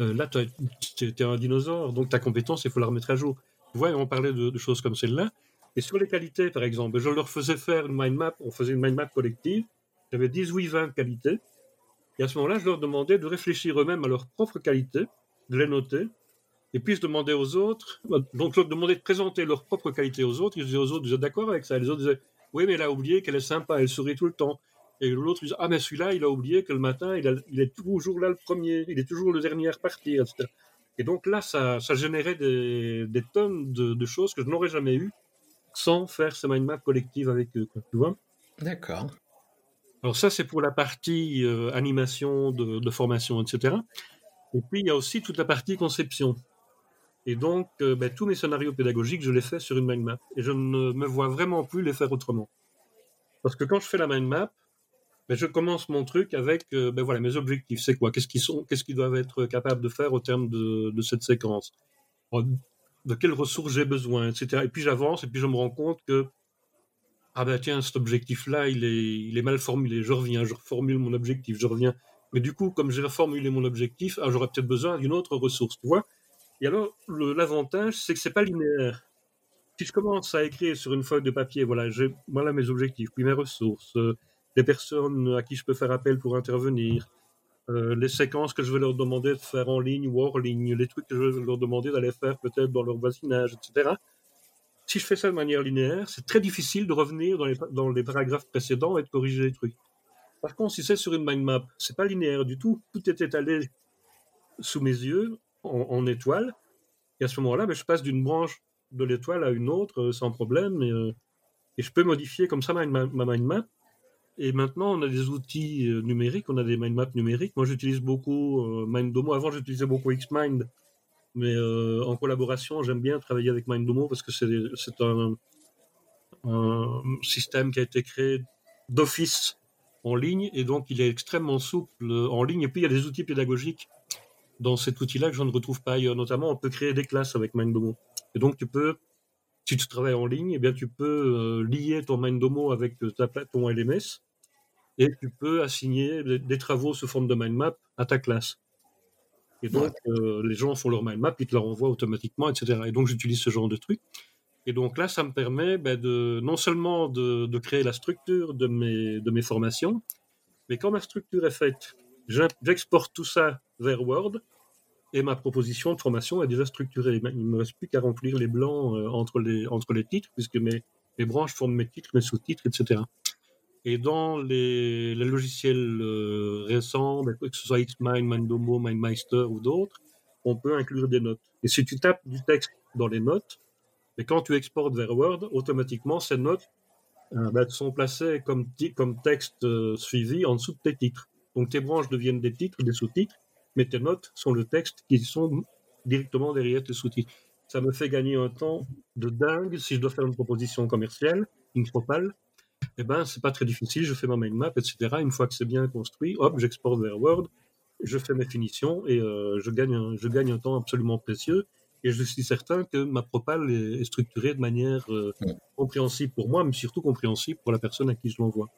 Euh, là, tu es, un dinosaure, donc ta compétence, il faut la remettre à jour. Tu vois, on parlait de, choses comme celle-là. Et sur les qualités, par exemple, je leur faisais faire une mind map, on faisait une mind map collective. J'avais 10 ou 20 qualités. Et à ce moment-là, je leur demandais de réfléchir eux-mêmes à leurs propres qualités, de les noter, et puis je demandais aux autres, donc je leur demandais de présenter leurs propres qualités aux autres. Ils disaient aux autres, vous êtes d'accord avec ça? Les autres disaient, oui, mais elle a oublié qu'elle est sympa, elle sourit tout le temps. Et l'autre disait, ah, mais celui-là, il a oublié que le matin, il, est toujours là le premier, il est toujours le dernier à repartir, etc. Et donc là, ça, générait des, tonnes de, choses que je n'aurais jamais eues sans faire ce mind map collective avec eux, tu vois? D'accord. Alors ça, c'est pour la partie euh, animation, de, formation, etc. Et puis, il y a aussi toute la partie conception. Et donc, euh, ben, tous mes scénarios pédagogiques, je les fais sur une mind map. Et je ne me vois vraiment plus les faire autrement. Parce que quand je fais la mind map, ben, je commence mon truc avec euh, ben, voilà, mes objectifs. C'est quoi? Qu'est-ce qu'ils sont Qu'est-ce qu'ils doivent être capables de faire au terme de, cette séquence? De quelles ressources j'ai besoin, etc. Et puis j'avance et puis je me rends compte que ah ben tiens, cet objectif-là, il est, mal formulé. Je reviens, je reformule mon objectif, je reviens. Mais du coup, comme j'ai reformulé mon objectif, ah, j'aurais peut-être besoin d'une autre ressource, tu vois? Et alors, l'avantage, c'est que c'est pas linéaire. Si je commence à écrire sur une feuille de papier, voilà, j'ai voilà mes objectifs, puis mes ressources, euh, les personnes à qui je peux faire appel pour intervenir, euh, les séquences que je vais leur demander de faire en ligne ou hors ligne, les trucs que je vais leur demander d'aller faire peut-être dans leur voisinage, etc si je fais ça de manière linéaire, c'est très difficile de revenir dans les, paragraphes précédents et de corriger les trucs. Par contre, si c'est sur une mind map, c'est pas linéaire du tout. Tout est étalé sous mes yeux en, étoile. Et à ce moment-là, ben, je passe d'une branche de l'étoile à une autre euh, sans problème. Euh, et, je peux modifier comme ça ma, mind map. Et maintenant, on a des outils euh, numériques, on a des mind maps numériques. Moi, j'utilise beaucoup Mindomo. Avant, j'utilisais beaucoup Xmind mais euh, en collaboration, j'aime bien travailler avec Mindomo parce que c'est un, un, système qui a été créé d'office en ligne et donc il est extrêmement souple en ligne. Et puis il y a des outils pédagogiques dans cet outil-là que je ne retrouve pas ailleurs. Notamment, on peut créer des classes avec Mindomo. Et donc tu peux, si tu travailles en ligne, eh bien tu peux euh, lier ton Mindomo avec ta, ton LMS et tu peux assigner des, des travaux sous forme de mind map à ta classe. Et donc, euh, les gens font leur mind map, ils te la renvoient automatiquement, etc. Et donc, j'utilise ce genre de truc. Et donc là, ça me permet ben, de, non seulement de, de, créer la structure de mes, de mes formations, mais quand ma structure est faite, j'exporte tout ça vers Word et ma proposition de formation est déjà structurée. Il ne me reste plus qu'à remplir les blancs euh, entre, les, entre les titres, puisque mes, branches forment mes titres, mes sous-titres, etc. Et dans les, logiciels euh, récents, ben, que ce soit Xmind, Mindomo, MindMeister ou d'autres, on peut inclure des notes. Et si tu tapes du texte dans les notes, et quand tu exportes vers Word, automatiquement, ces notes euh, ben, sont placées comme, comme texte suivi en dessous de tes titres. Donc tes branches deviennent des titres, des sous-titres, mais tes notes sont le texte qui sont directement derrière tes sous-titres. Ça me fait gagner un temps de dingue si je dois faire une proposition commerciale, une propale, eh ben, c'est pas très difficile, je fais ma mind map, etc. Une fois que c'est bien construit, hop, j'exporte vers Word, je fais mes finitions et euh, je, gagne un, je gagne un temps absolument précieux. Et je suis certain que ma propale est, structurée de manière euh, compréhensible pour moi, mais surtout compréhensible pour la personne à qui je l'envoie.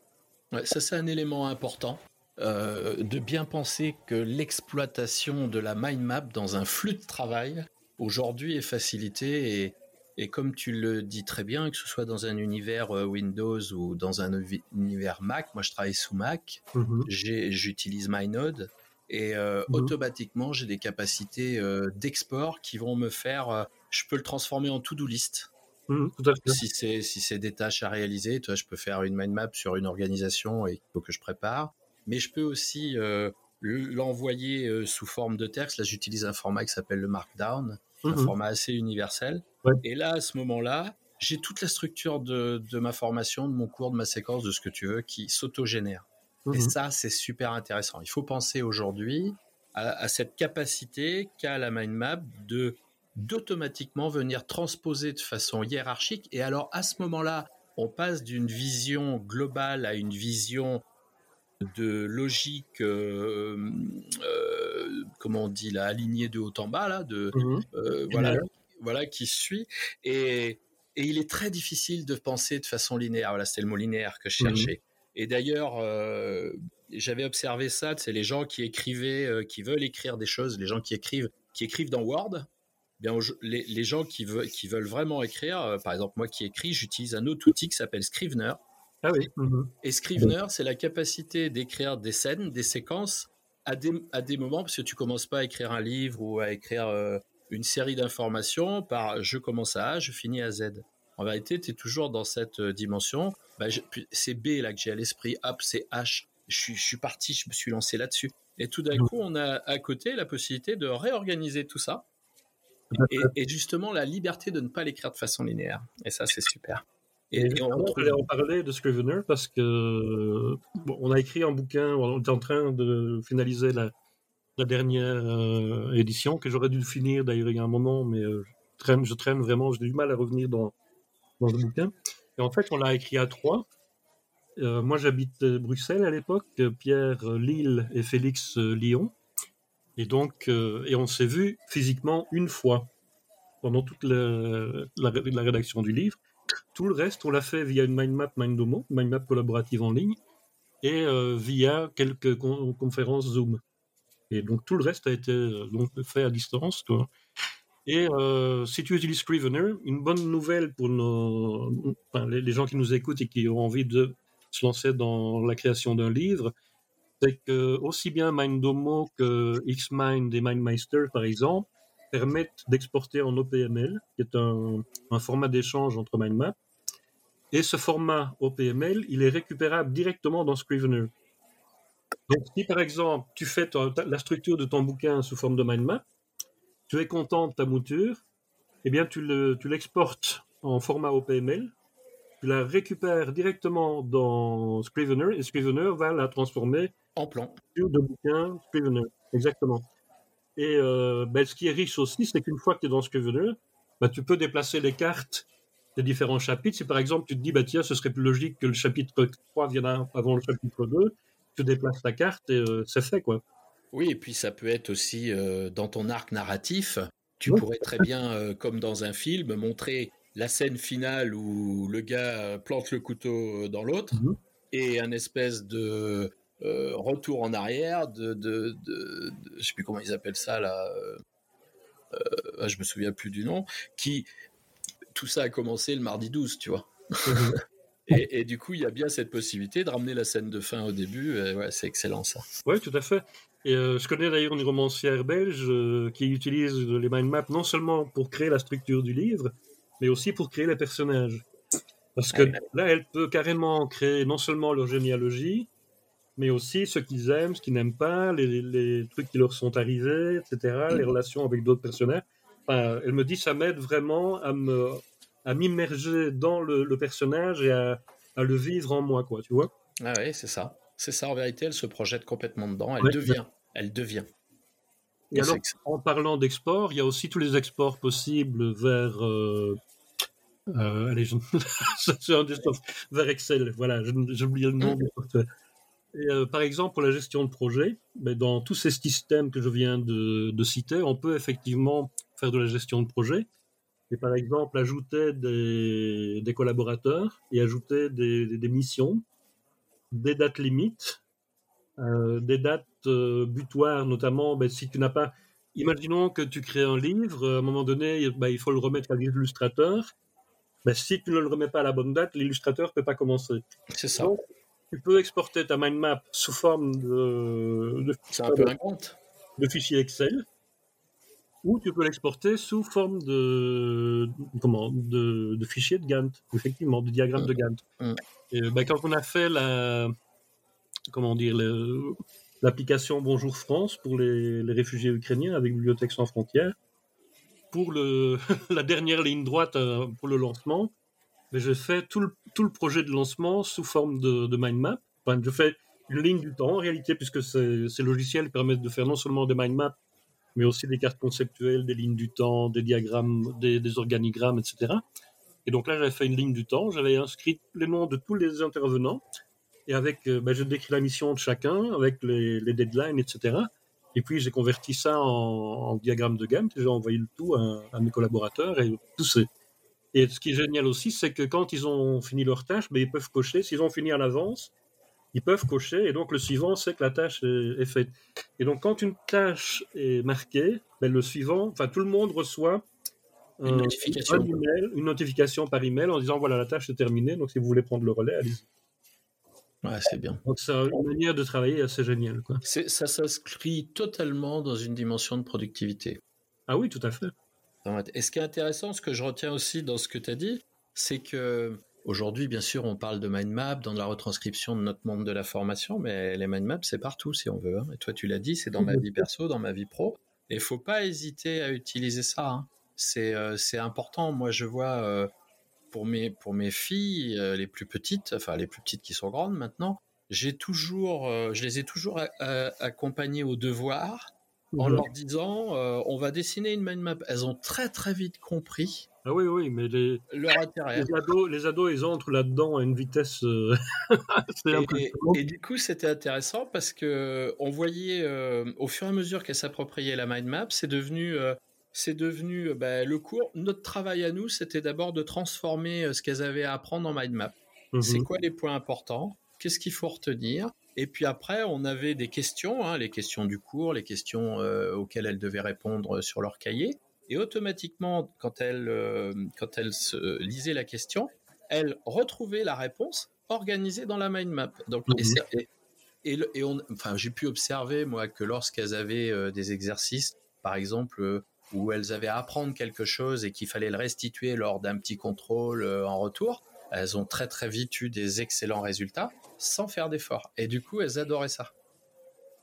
Ouais, ça, c'est un élément important. Euh, de bien penser que l'exploitation de la mind map dans un flux de travail aujourd'hui est facilitée et, et comme tu le dis très bien, que ce soit dans un univers euh, Windows ou dans un univers Mac, moi je travaille sous Mac, mmh j'utilise MyNode et euh, mmh automatiquement j'ai des capacités euh, d'export qui vont me faire, je peux le transformer en to-do list. Mmh, si c'est si c'est des tâches à réaliser, toi, je peux faire une mind map sur une organisation et il faut que je prépare. Mais je peux aussi l'envoyer sous forme de texte. Là, j'utilise un format qui s'appelle le Markdown, un format assez universel. Et là, à ce moment-là, j'ai toute la structure de, ma formation, de mon cours, de ma séquence, de ce que tu veux, qui s'autogénère. Et mhm. ça, c'est super intéressant. Il faut penser aujourd'hui à, cette capacité qu'a la mind map de d'automatiquement venir transposer de façon hiérarchique. Et alors, à ce moment-là, on passe d'une vision globale à une vision de logique, euh, euh, comment on dit, là, alignée de haut en bas, là, de, Mhm. euh, voilà, voilà, qui suit. Et, et il est très difficile de penser de façon linéaire. Voilà, c'était le mot linéaire que je Mhm. cherchais. Et d'ailleurs, j'avais observé ça, c'est les gens qui écrivaient, qui veulent écrire des choses, les gens qui écrivent, qui écrivent dans Word. eh Bien, les, les gens qui veulent, qui veulent vraiment écrire, euh, par exemple moi qui écris, j'utilise un autre outil qui s'appelle Scrivener. Ah oui. mhm. Et Scrivener, c'est la capacité d'écrire des scènes, des séquences à des, à des moments, parce que tu commences pas à écrire un livre ou à écrire euh, une série d'informations par je commence à A, je finis à Z. En vérité, tu es toujours dans cette euh, dimension. Bah, c'est B là que j'ai à l'esprit, hop, c'est H. Je suis, je suis parti, je me suis lancé là-dessus. Et tout d'un Mhm. coup, on a à côté la possibilité de réorganiser tout ça. Et, et justement, la liberté de ne pas l'écrire de façon linéaire. Et ça, c'est super. Et, Et on justement, retrouve- je voulais en parler de Scrivener parce que bon, on a écrit un bouquin, on est en train de finaliser la, la dernière euh, édition que j'aurais dû finir d'ailleurs il y a un moment, mais euh, je, traîne, je traîne vraiment, j'ai du mal à revenir dans, dans le bouquin. Et en fait, on l'a écrit à trois. Euh, moi, j'habite Bruxelles à l'époque, Pierre Lille et Félix Lyon. Et donc, et on s'est vu physiquement une fois pendant toute la, la, la rédaction du livre. Tout le reste, on l'a fait via une mind map Mindomo, une mind map collaborative en ligne, et euh, via quelques con- conférences Zoom. Et donc tout le reste a été euh, fait à distance. Et euh, si tu utilises Scrivener, une bonne nouvelle pour les, les gens qui nous écoutent et qui ont envie de se lancer dans la création d'un livre, c'est que aussi bien Mindomo que Xmind et MindMeister, par exemple, permettent d'exporter en OPML, qui est un, un format d'échange entre MindMap. Et ce format OPML, il est récupérable directement dans Scrivener. Donc, si par exemple, tu fais ta- ta- la structure de ton bouquin sous forme de mind map, tu es content de ta mouture, eh bien, tu le- tu l'exportes en format OPML, tu la récupères directement dans Scrivener, et Scrivener va la transformer en plan. sur de bouquins Scrivener. Exactement. Et euh, ben, ce qui est riche aussi, c'est qu'une fois que tu es dans Scrivener, ben, tu peux déplacer les cartes des différents chapitres. Si par exemple tu te dis, bah, tiens, ce serait plus logique que le chapitre 3 vienne avant le chapitre 2, tu déplaces ta carte et euh, c'est fait. quoi. Oui, et puis ça peut être aussi euh, dans ton arc narratif. Tu Oui. pourrais très bien, euh, comme dans un film, montrer la scène finale où le gars plante le couteau dans l'autre Mhm. et un espèce de euh, retour en arrière de, de, de, de- je sais plus comment ils appellent ça là. euh, euh, je me souviens plus du nom. Qui tout ça a commencé le mardi 12, tu vois. Et, et du coup, il y a bien cette possibilité de ramener la scène de fin au début. ouais, c'est excellent ça. Oui, tout à fait. Et euh, je connais d'ailleurs une romancière belge euh, qui utilise les mind maps non seulement pour créer la structure du livre, mais aussi pour créer les personnages. Parce que Ouais. là, elle peut carrément créer non seulement leur généalogie, mais aussi ce qu'ils aiment, ce qu'ils n'aiment pas, les, les trucs qui leur sont arrivés, etc., les relations avec d'autres personnages. Enfin, elle me dit ça m'aide vraiment à me à m'immerger dans le, le personnage et à, à le vivre en moi, quoi, tu vois. Ah oui, c'est ça. C'est ça, en vérité, elle se projette complètement dedans. Elle Ouais. devient. Elle devient. Et Et alors, en parlant d'export, il y a aussi tous les exports possibles vers. euh, euh, allez, je, vers Excel. Voilà, j'ai oublié le nom. Et, euh, par exemple, pour la gestion de projet, ben, dans tous ces systèmes que je viens de, de citer, on peut effectivement faire de la gestion de projet. Et par exemple, ajouter des, des collaborateurs et ajouter des, des- des missions, des dates limites, euh, des dates euh, butoirs, notamment ben, si tu n'as pas. Imaginons que tu crées un livre, à un moment donné, ben, il faut le remettre à l'illustrateur. Ben, si tu ne le remets pas à la bonne date, l'illustrateur ne peut pas commencer. C'est ça. Donc, tu peux exporter ta mind map sous forme de, de, C'est un peu un compte. de fichier Excel, ou tu peux l'exporter sous forme de, comment, de, de fichier de Gantt, effectivement, de diagramme de Gantt. Mm. Et, ben, quand on a fait la, comment dire, l'application Bonjour France pour les, les réfugiés ukrainiens avec Bibliothèque sans frontières, pour le, la dernière ligne droite euh, pour le lancement, ben, je fais tout le, tout le projet de lancement sous forme de, de mind map. Enfin, je fais une ligne du temps en réalité, puisque ces, logiciels permettent de faire non seulement des mind maps, mais aussi des cartes conceptuelles, des lignes du temps, des diagrammes, des, organigrammes, etc. Et donc là, j'avais fait une ligne du temps, j'avais inscrit les noms de tous les intervenants, et avec, euh, ben, je décris la mission de chacun, avec les, deadlines, etc. Et puis j'ai converti ça en, diagramme de gamme, j'ai envoyé le tout à, mes collaborateurs, et tout c'est. Et ce qui est génial aussi, c'est que quand ils ont fini leur tâche, ben, ils peuvent cocher. S'ils ont fini à l'avance, ils peuvent cocher, et donc le suivant sait que la tâche est, faite. Et donc quand une tâche est marquée, ben, le suivant, enfin tout le monde reçoit une, notification. une notification par email en disant voilà la tâche est terminée, donc si vous voulez prendre le relais, allez-y. Ouais, c'est bien. Donc c'est une manière de travailler assez géniale. Quoi. Ça s'inscrit totalement dans une dimension de productivité. Ah oui, tout à fait. Et ce qui est intéressant, ce que je retiens aussi dans ce que tu as dit, c'est que Aujourd'hui, bien sûr, on parle de mind map dans la retranscription de notre monde de la formation, mais les mind maps, c'est partout si on veut. Hein. Et toi, tu l'as dit, c'est dans ma vie perso, dans ma vie pro. Et il faut pas hésiter à utiliser ça. Hein. Euh, c'est important. Moi, je vois euh, pour mes pour mes filles euh, les plus petites, enfin les plus petites qui sont grandes maintenant, j'ai toujours, je les ai toujours accompagnées au devoir en leur disant on va dessiner une mind map. Elles ont très très vite compris ah oui, oui, mais les, leur intérêt. Les ados, les ados, ils entrent là-dedans à une vitesse. Euh, et, et, du coup, c'était intéressant parce que on voyait euh, au fur et à mesure qu'elle s'appropriait la mind map, c'est devenu, euh, c'est devenu bah, le cours. Notre travail à nous, c'était d'abord de transformer ce qu'elles avaient à apprendre en mind map. Mhm. C'est quoi les points importants? Qu'est-ce qu'il faut retenir? Et puis après, on avait des questions, hein, les questions du cours, les questions auxquelles elles devaient répondre sur leur cahier. Et automatiquement, quand elle, euh, quand elle se lisait la question, elle retrouvait la réponse organisée dans la mind map. Donc, mhm. et, et, on, enfin, j'ai pu observer moi que lorsqu'elles avaient euh, des exercices, par exemple, euh, où elles avaient à apprendre quelque chose et qu'il fallait le restituer lors d'un petit contrôle en retour, elles ont très très vite eu des excellents résultats sans faire d'efforts. Et du coup, elles adoraient ça.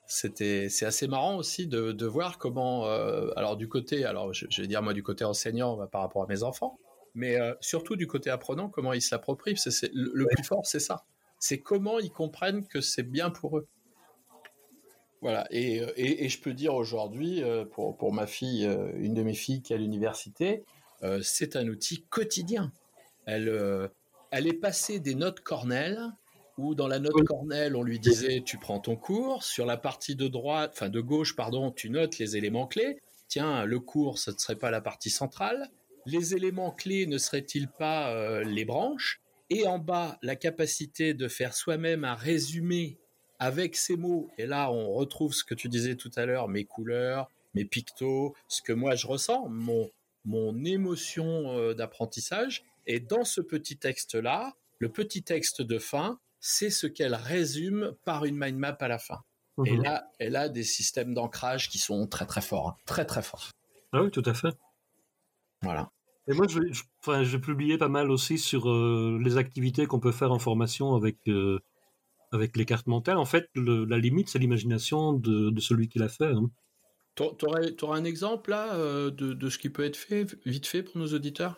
C'était c'est assez marrant aussi de, de voir comment euh, alors du côté alors je, vais dire moi du côté enseignant bah, par rapport à mes enfants mais euh, surtout du côté apprenant comment ils s'approprient c'est le, plus fort c'est ça. C'est comment ils comprennent que c'est bien pour eux. Voilà. Et, euh, et, et je peux dire aujourd'hui pour, pour ma fille une de mes filles qui est à l'université c'est un outil quotidien. Elle elle est passée des notes Cornell où dans la note Cornell, on lui disait tu prends ton cours, sur la partie de droite, enfin de gauche, pardon, tu notes les éléments clés. Tiens, le cours, ce ne serait pas la partie centrale. Les éléments clés ne seraient-ils pas euh, les branches? Et en bas, la capacité de faire soi-même un résumé avec ces mots. Et là, on retrouve ce que tu disais tout à l'heure, mes couleurs, mes pictos, ce que moi je ressens, mon, mon émotion euh, d'apprentissage. Et dans ce petit texte-là, le petit texte de fin, c'est ce qu'elle résume par une mind map à la fin. Et mhm. là, elle a des systèmes d'ancrage qui sont très très forts, hein. très très forts. Ah oui, tout à fait. Voilà. Et moi, je, enfin, j'ai publié pas mal aussi sur euh, les activités qu'on peut faire en formation avec, euh, avec les cartes mentales. En fait, la limite, c'est l'imagination de, celui qui l'a fait. Hein. Tu aurais, un exemple là euh, de, de, ce qui peut être fait, vite fait pour nos auditeurs?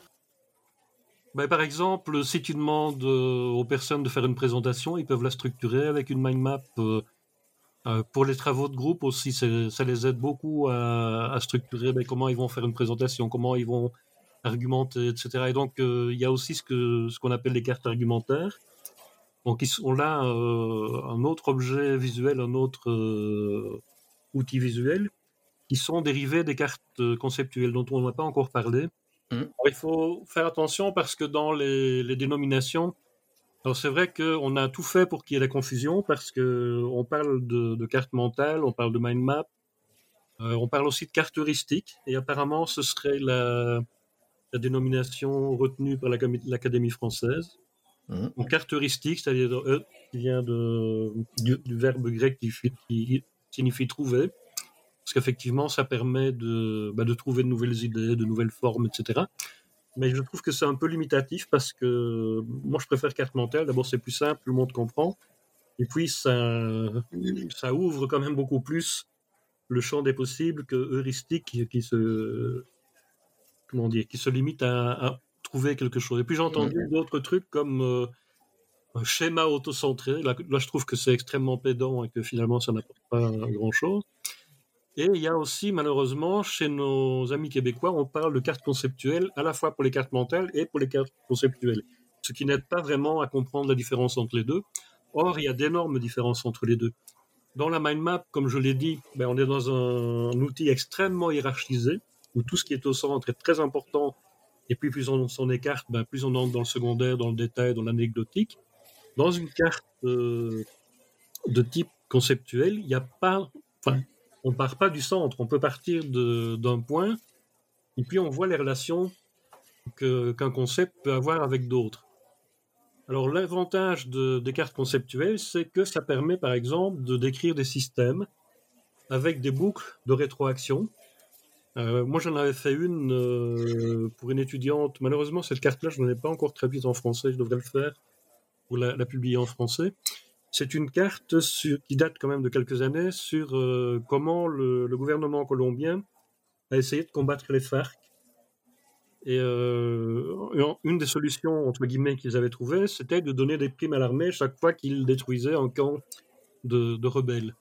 Ben, par exemple, si tu demandes euh, aux personnes de faire une présentation, ils peuvent la structurer avec une mind map. Euh, euh, pour les travaux de groupe aussi, ça les aide beaucoup à, structurer ben, comment ils vont faire une présentation, comment ils vont argumenter, etc. Et donc, il y a aussi ce qu'on ce appelle les cartes argumentaires. Donc, ils sont là un autre objet visuel, un autre outil visuel, qui sont dérivés des cartes conceptuelles dont on n'a pas encore parlé. Mmh. il faut faire attention parce que dans les, dénominations, c'est vrai qu'on a tout fait pour qu'il y ait la confusion parce que on parle de, carte mentale, on parle de mind map, euh, on parle aussi de carte heuristique et apparemment ce serait la, dénomination retenue par l'Académie française. Mmh. Donc, carte heuristique, c'est-à-dire euh, qui vient de, du, verbe grec qui signifie trouver parce qu'effectivement, ça permet de, bah, de trouver de nouvelles idées, de nouvelles formes, etc. Mais je trouve que c'est un peu limitatif parce que moi, je préfère carte mentale. D'abord, c'est plus simple, le monde comprend. Et puis, ça, ça ouvre quand même beaucoup plus le champ des possibles que heuristique qui, se, comment dire, qui se limite à, trouver quelque chose. Et puis, j'ai entendu d'autres trucs comme euh, un schéma autocentré. Là, là, je trouve que c'est extrêmement pédant et que finalement, ça n'apporte pas grand-chose. Et il y a aussi, malheureusement, chez nos amis québécois, on parle de cartes conceptuelles à la fois pour les cartes mentales et pour les cartes conceptuelles, ce qui n'aide pas vraiment à comprendre la différence entre les deux. Or, il y a d'énormes différences entre les deux. Dans la mind map, comme je l'ai dit, ben, on est dans un, outil extrêmement hiérarchisé, où tout ce qui est au centre est très important, et puis plus on s'en écarte, ben, plus on entre dans le secondaire, dans le détail, dans l'anecdotique. Dans une carte euh, de type conceptuel, il n'y a pas, enfin, on part pas du centre, on peut partir d'un point, et puis on voit les relations qu'un concept peut avoir avec d'autres. Alors l'avantage de, des cartes conceptuelles, c'est que ça permet par exemple de décrire des systèmes avec des boucles de rétroaction. Euh, moi j'en avais fait une euh, pour une étudiante. Malheureusement cette carte-là, je n'en ai pas encore traduite en français, je devrais le faire pour la publier en français. C'est une carte qui date quand même de quelques années sur euh, comment le, gouvernement colombien a essayé de combattre les FARC. Et euh, une des solutions, entre guillemets, qu'ils avaient trouvées, c'était de donner des primes à l'armée chaque fois qu'ils détruisaient un camp de, rebelles.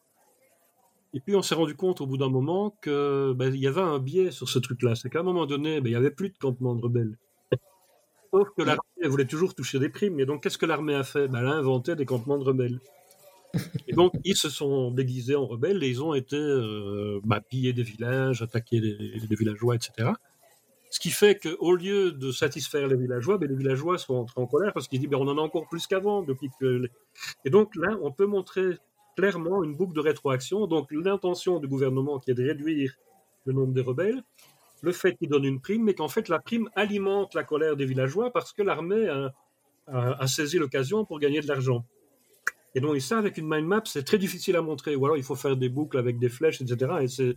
Et puis on s'est rendu compte au bout d'un moment qu'il ben, y avait un biais sur ce truc-là. C'est qu'à un moment donné, ben, il n'y avait plus de campements de rebelles. Sauf que l'armée voulait toujours toucher des primes. Et donc, qu'est-ce que l'armée a fait? Ben, Elle a inventé des campements de rebelles. Et donc, ils se sont déguisés en rebelles et ils ont été euh, bah, piller des villages, attaquer les, villageois, etc. Ce qui fait qu'au lieu de satisfaire les villageois, ben, les villageois sont entrés en colère parce qu'ils disent ben, on en a encore plus qu'avant. depuis que Et donc là, on peut montrer clairement une boucle de rétroaction. Donc l'intention du gouvernement qui est de réduire le nombre des rebelles, le fait qu'il donne une prime, mais qu'en fait la prime alimente la colère des villageois parce que l'armée a, saisi l'occasion pour gagner de l'argent. Et donc ça, avec une mind map, c'est très difficile à montrer. Ou alors il faut faire des boucles avec des flèches, etc. Et c'est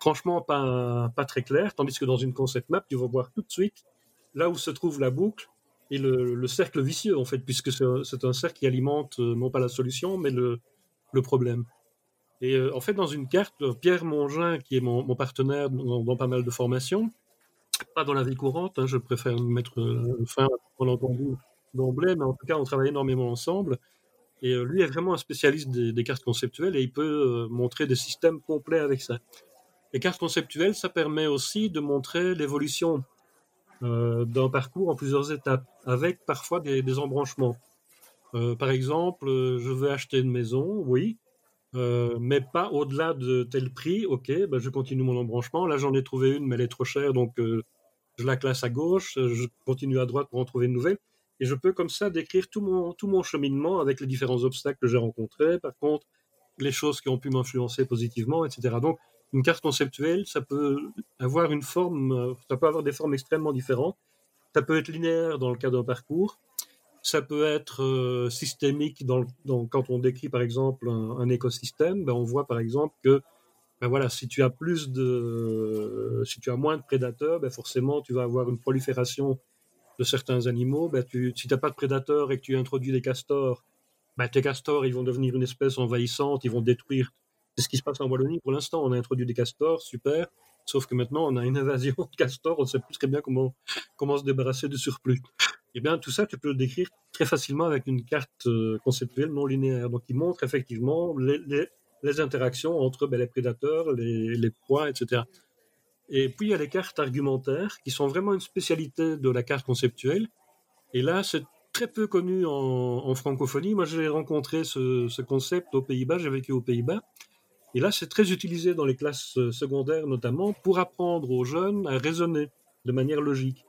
franchement pas, pas très clair. Tandis que dans une concept map, tu vas voir tout de suite là où se trouve la boucle et le, cercle vicieux, en fait, puisque c'est un cercle qui alimente euh, non pas la solution, mais le problème. Et euh, en fait, dans une carte, euh, Pierre Mongin, qui est mon, partenaire dans, pas mal de formations, pas dans la vie courante, hein, je préfère mettre euh, fin à l'entendu d'emblée, mais en tout cas, on travaille énormément ensemble. Et lui est vraiment un spécialiste des, cartes conceptuelles et il peut montrer des systèmes complets avec ça. Les cartes conceptuelles, ça permet aussi de montrer l'évolution d'un parcours en plusieurs étapes, avec parfois des, des embranchements. par exemple, je veux acheter une maison, oui, euh, mais pas au-delà de tel prix. Ok, ben je continue mon embranchement. Là, j'en ai trouvé une, mais elle est trop chère, donc euh, je la classe à gauche. Je continue à droite pour en trouver une nouvelle. Et je peux comme ça décrire tout mon, tout mon cheminement avec les différents obstacles que j'ai rencontrés. Par contre, les choses qui ont pu m'influencer positivement, etc. Donc, une carte conceptuelle, ça peut avoir une forme, euh, ça peut avoir des formes extrêmement différentes. Ça peut être linéaire dans le cas d'un parcours ça peut être euh, systémique dans, quand on décrit par exemple un, écosystème. Ben on voit par exemple que ben voilà, si tu as plus de, si tu as moins de prédateurs, ben forcément tu vas avoir une prolifération de certains animaux. Ben tu, si tu n'as pas de prédateurs et que tu introduis des castors, ben tes castors ils vont devenir une espèce envahissante, ils vont détruire. C'est ce qui se passe en Wallonie pour l'instant. On a introduit des castors, super. Sauf que maintenant on a une invasion de castors, on ne sait plus très bien comment, comment se débarrasser du surplus. Eh bien, tout ça, tu peux le décrire très facilement avec une carte euh, conceptuelle non linéaire. Donc, il montre effectivement les, interactions entre ben, les prédateurs, les, proies, etc. Et puis, il y a les cartes argumentaires, qui sont vraiment une spécialité de la carte conceptuelle. Et là, c'est très peu connu en, francophonie. Moi, j'ai rencontré ce, ce, concept aux Pays-Bas, j'ai vécu aux Pays-Bas. Et là, c'est très utilisé dans les classes euh, secondaires, notamment, pour apprendre aux jeunes à raisonner de manière logique.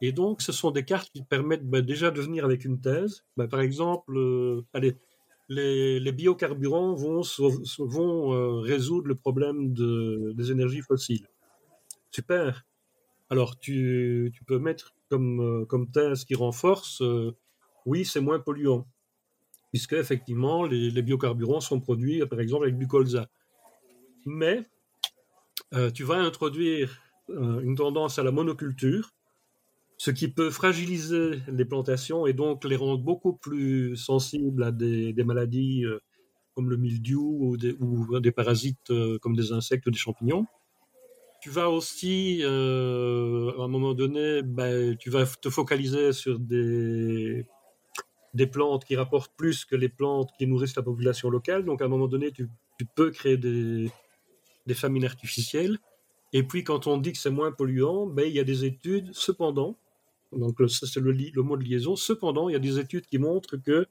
Et donc, ce sont des cartes qui permettent bah, déjà de venir avec une thèse. Bah, par exemple, euh, allez, les, biocarburants vont, euh, résoudre le problème de, des énergies fossiles. Super. Alors, tu, peux mettre comme, euh, comme thèse qui renforce, oui, c'est moins polluant. Puisque, effectivement, les, biocarburants sont produits, par exemple, avec du colza. Mais, tu vas introduire une tendance à la monoculture ce qui peut fragiliser les plantations et donc les rendre beaucoup plus sensibles à des, maladies euh, comme le mildiou ou des, parasites euh, comme des insectes ou des champignons. Tu vas aussi, euh, à un moment donné, ben, tu vas te focaliser sur des, des plantes qui rapportent plus que les plantes qui nourrissent la population locale. Donc, à un moment donné, tu, tu peux créer des, des famines artificielles. Et puis, quand on dit que c'est moins polluant, ben, il y a des études, cependant, donc ça c'est le, le, mot de liaison, cependant, il y a des études qui montrent que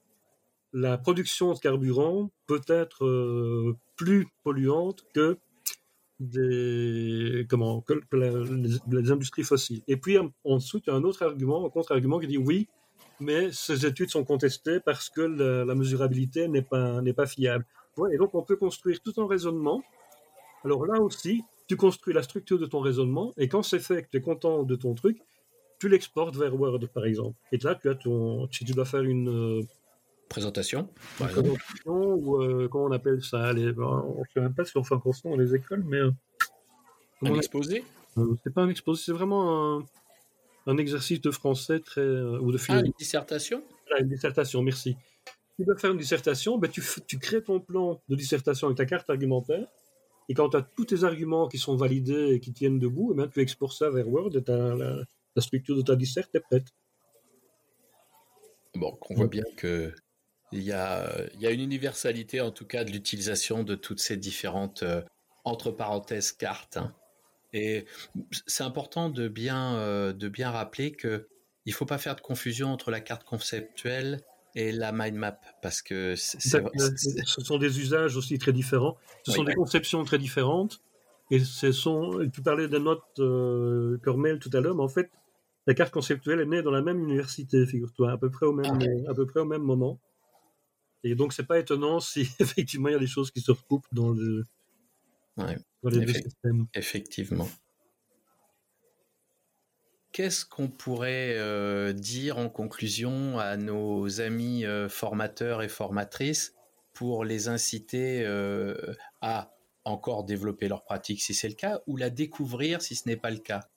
la production de carburant peut être euh, plus polluante que, les, industries fossiles. Et puis, en dessous, il y a un autre argument, un contre-argument qui dit oui, mais ces études sont contestées parce que la, mesurabilité n'est pas fiable. et donc, on peut construire tout un raisonnement. Alors là aussi, tu construis la structure de ton raisonnement, et quand c'est fait, que tu es content de ton truc, tu l'exportes vers Word, par exemple. Et là, tu as ton, si tu dois faire une euh, présentation, une présentation ou euh, comment on appelle ça les, ben, On ne sait même pas si on fait encore ça dans les écoles, mais euh, un exposé. c'est pas un exposé, c'est vraiment un, un, exercice de français très ou de Ah, une dissertation? Ah, une dissertation, merci. Tu dois faire une dissertation, ben, tu, tu crées ton plan de dissertation avec ta carte argumentaire et quand tu as tous tes arguments qui sont validés et qui tiennent debout, eh bien, tu exportes ça vers Word et la, structure de ta disserte est prête. Bon, on voit bien que il y, a, il y a une universalité en tout cas de l'utilisation de toutes ces différentes euh, entre parenthèses cartes. Hein. Et c'est important de bien, euh, de bien rappeler que il faut pas faire de confusion entre la carte conceptuelle et la mind map parce que ce sont des usages aussi très différents, ce sont des conceptions très différentes et ce sont. Tu parlais des notes euh, Cornell tout à l'heure, mais en fait la carte conceptuelle est née dans la même université, figure-toi, à peu près au même ah, à peu près au même moment. Et donc c'est pas étonnant si effectivement il y a des choses qui se recoupent dans le dans les deux systèmes. Effectivement qu'est-ce qu'on pourrait euh, dire en conclusion à nos amis euh, formateurs et formatrices pour les inciter euh, à encore développer leur pratique si c'est le cas ou la découvrir si ce n'est pas le cas?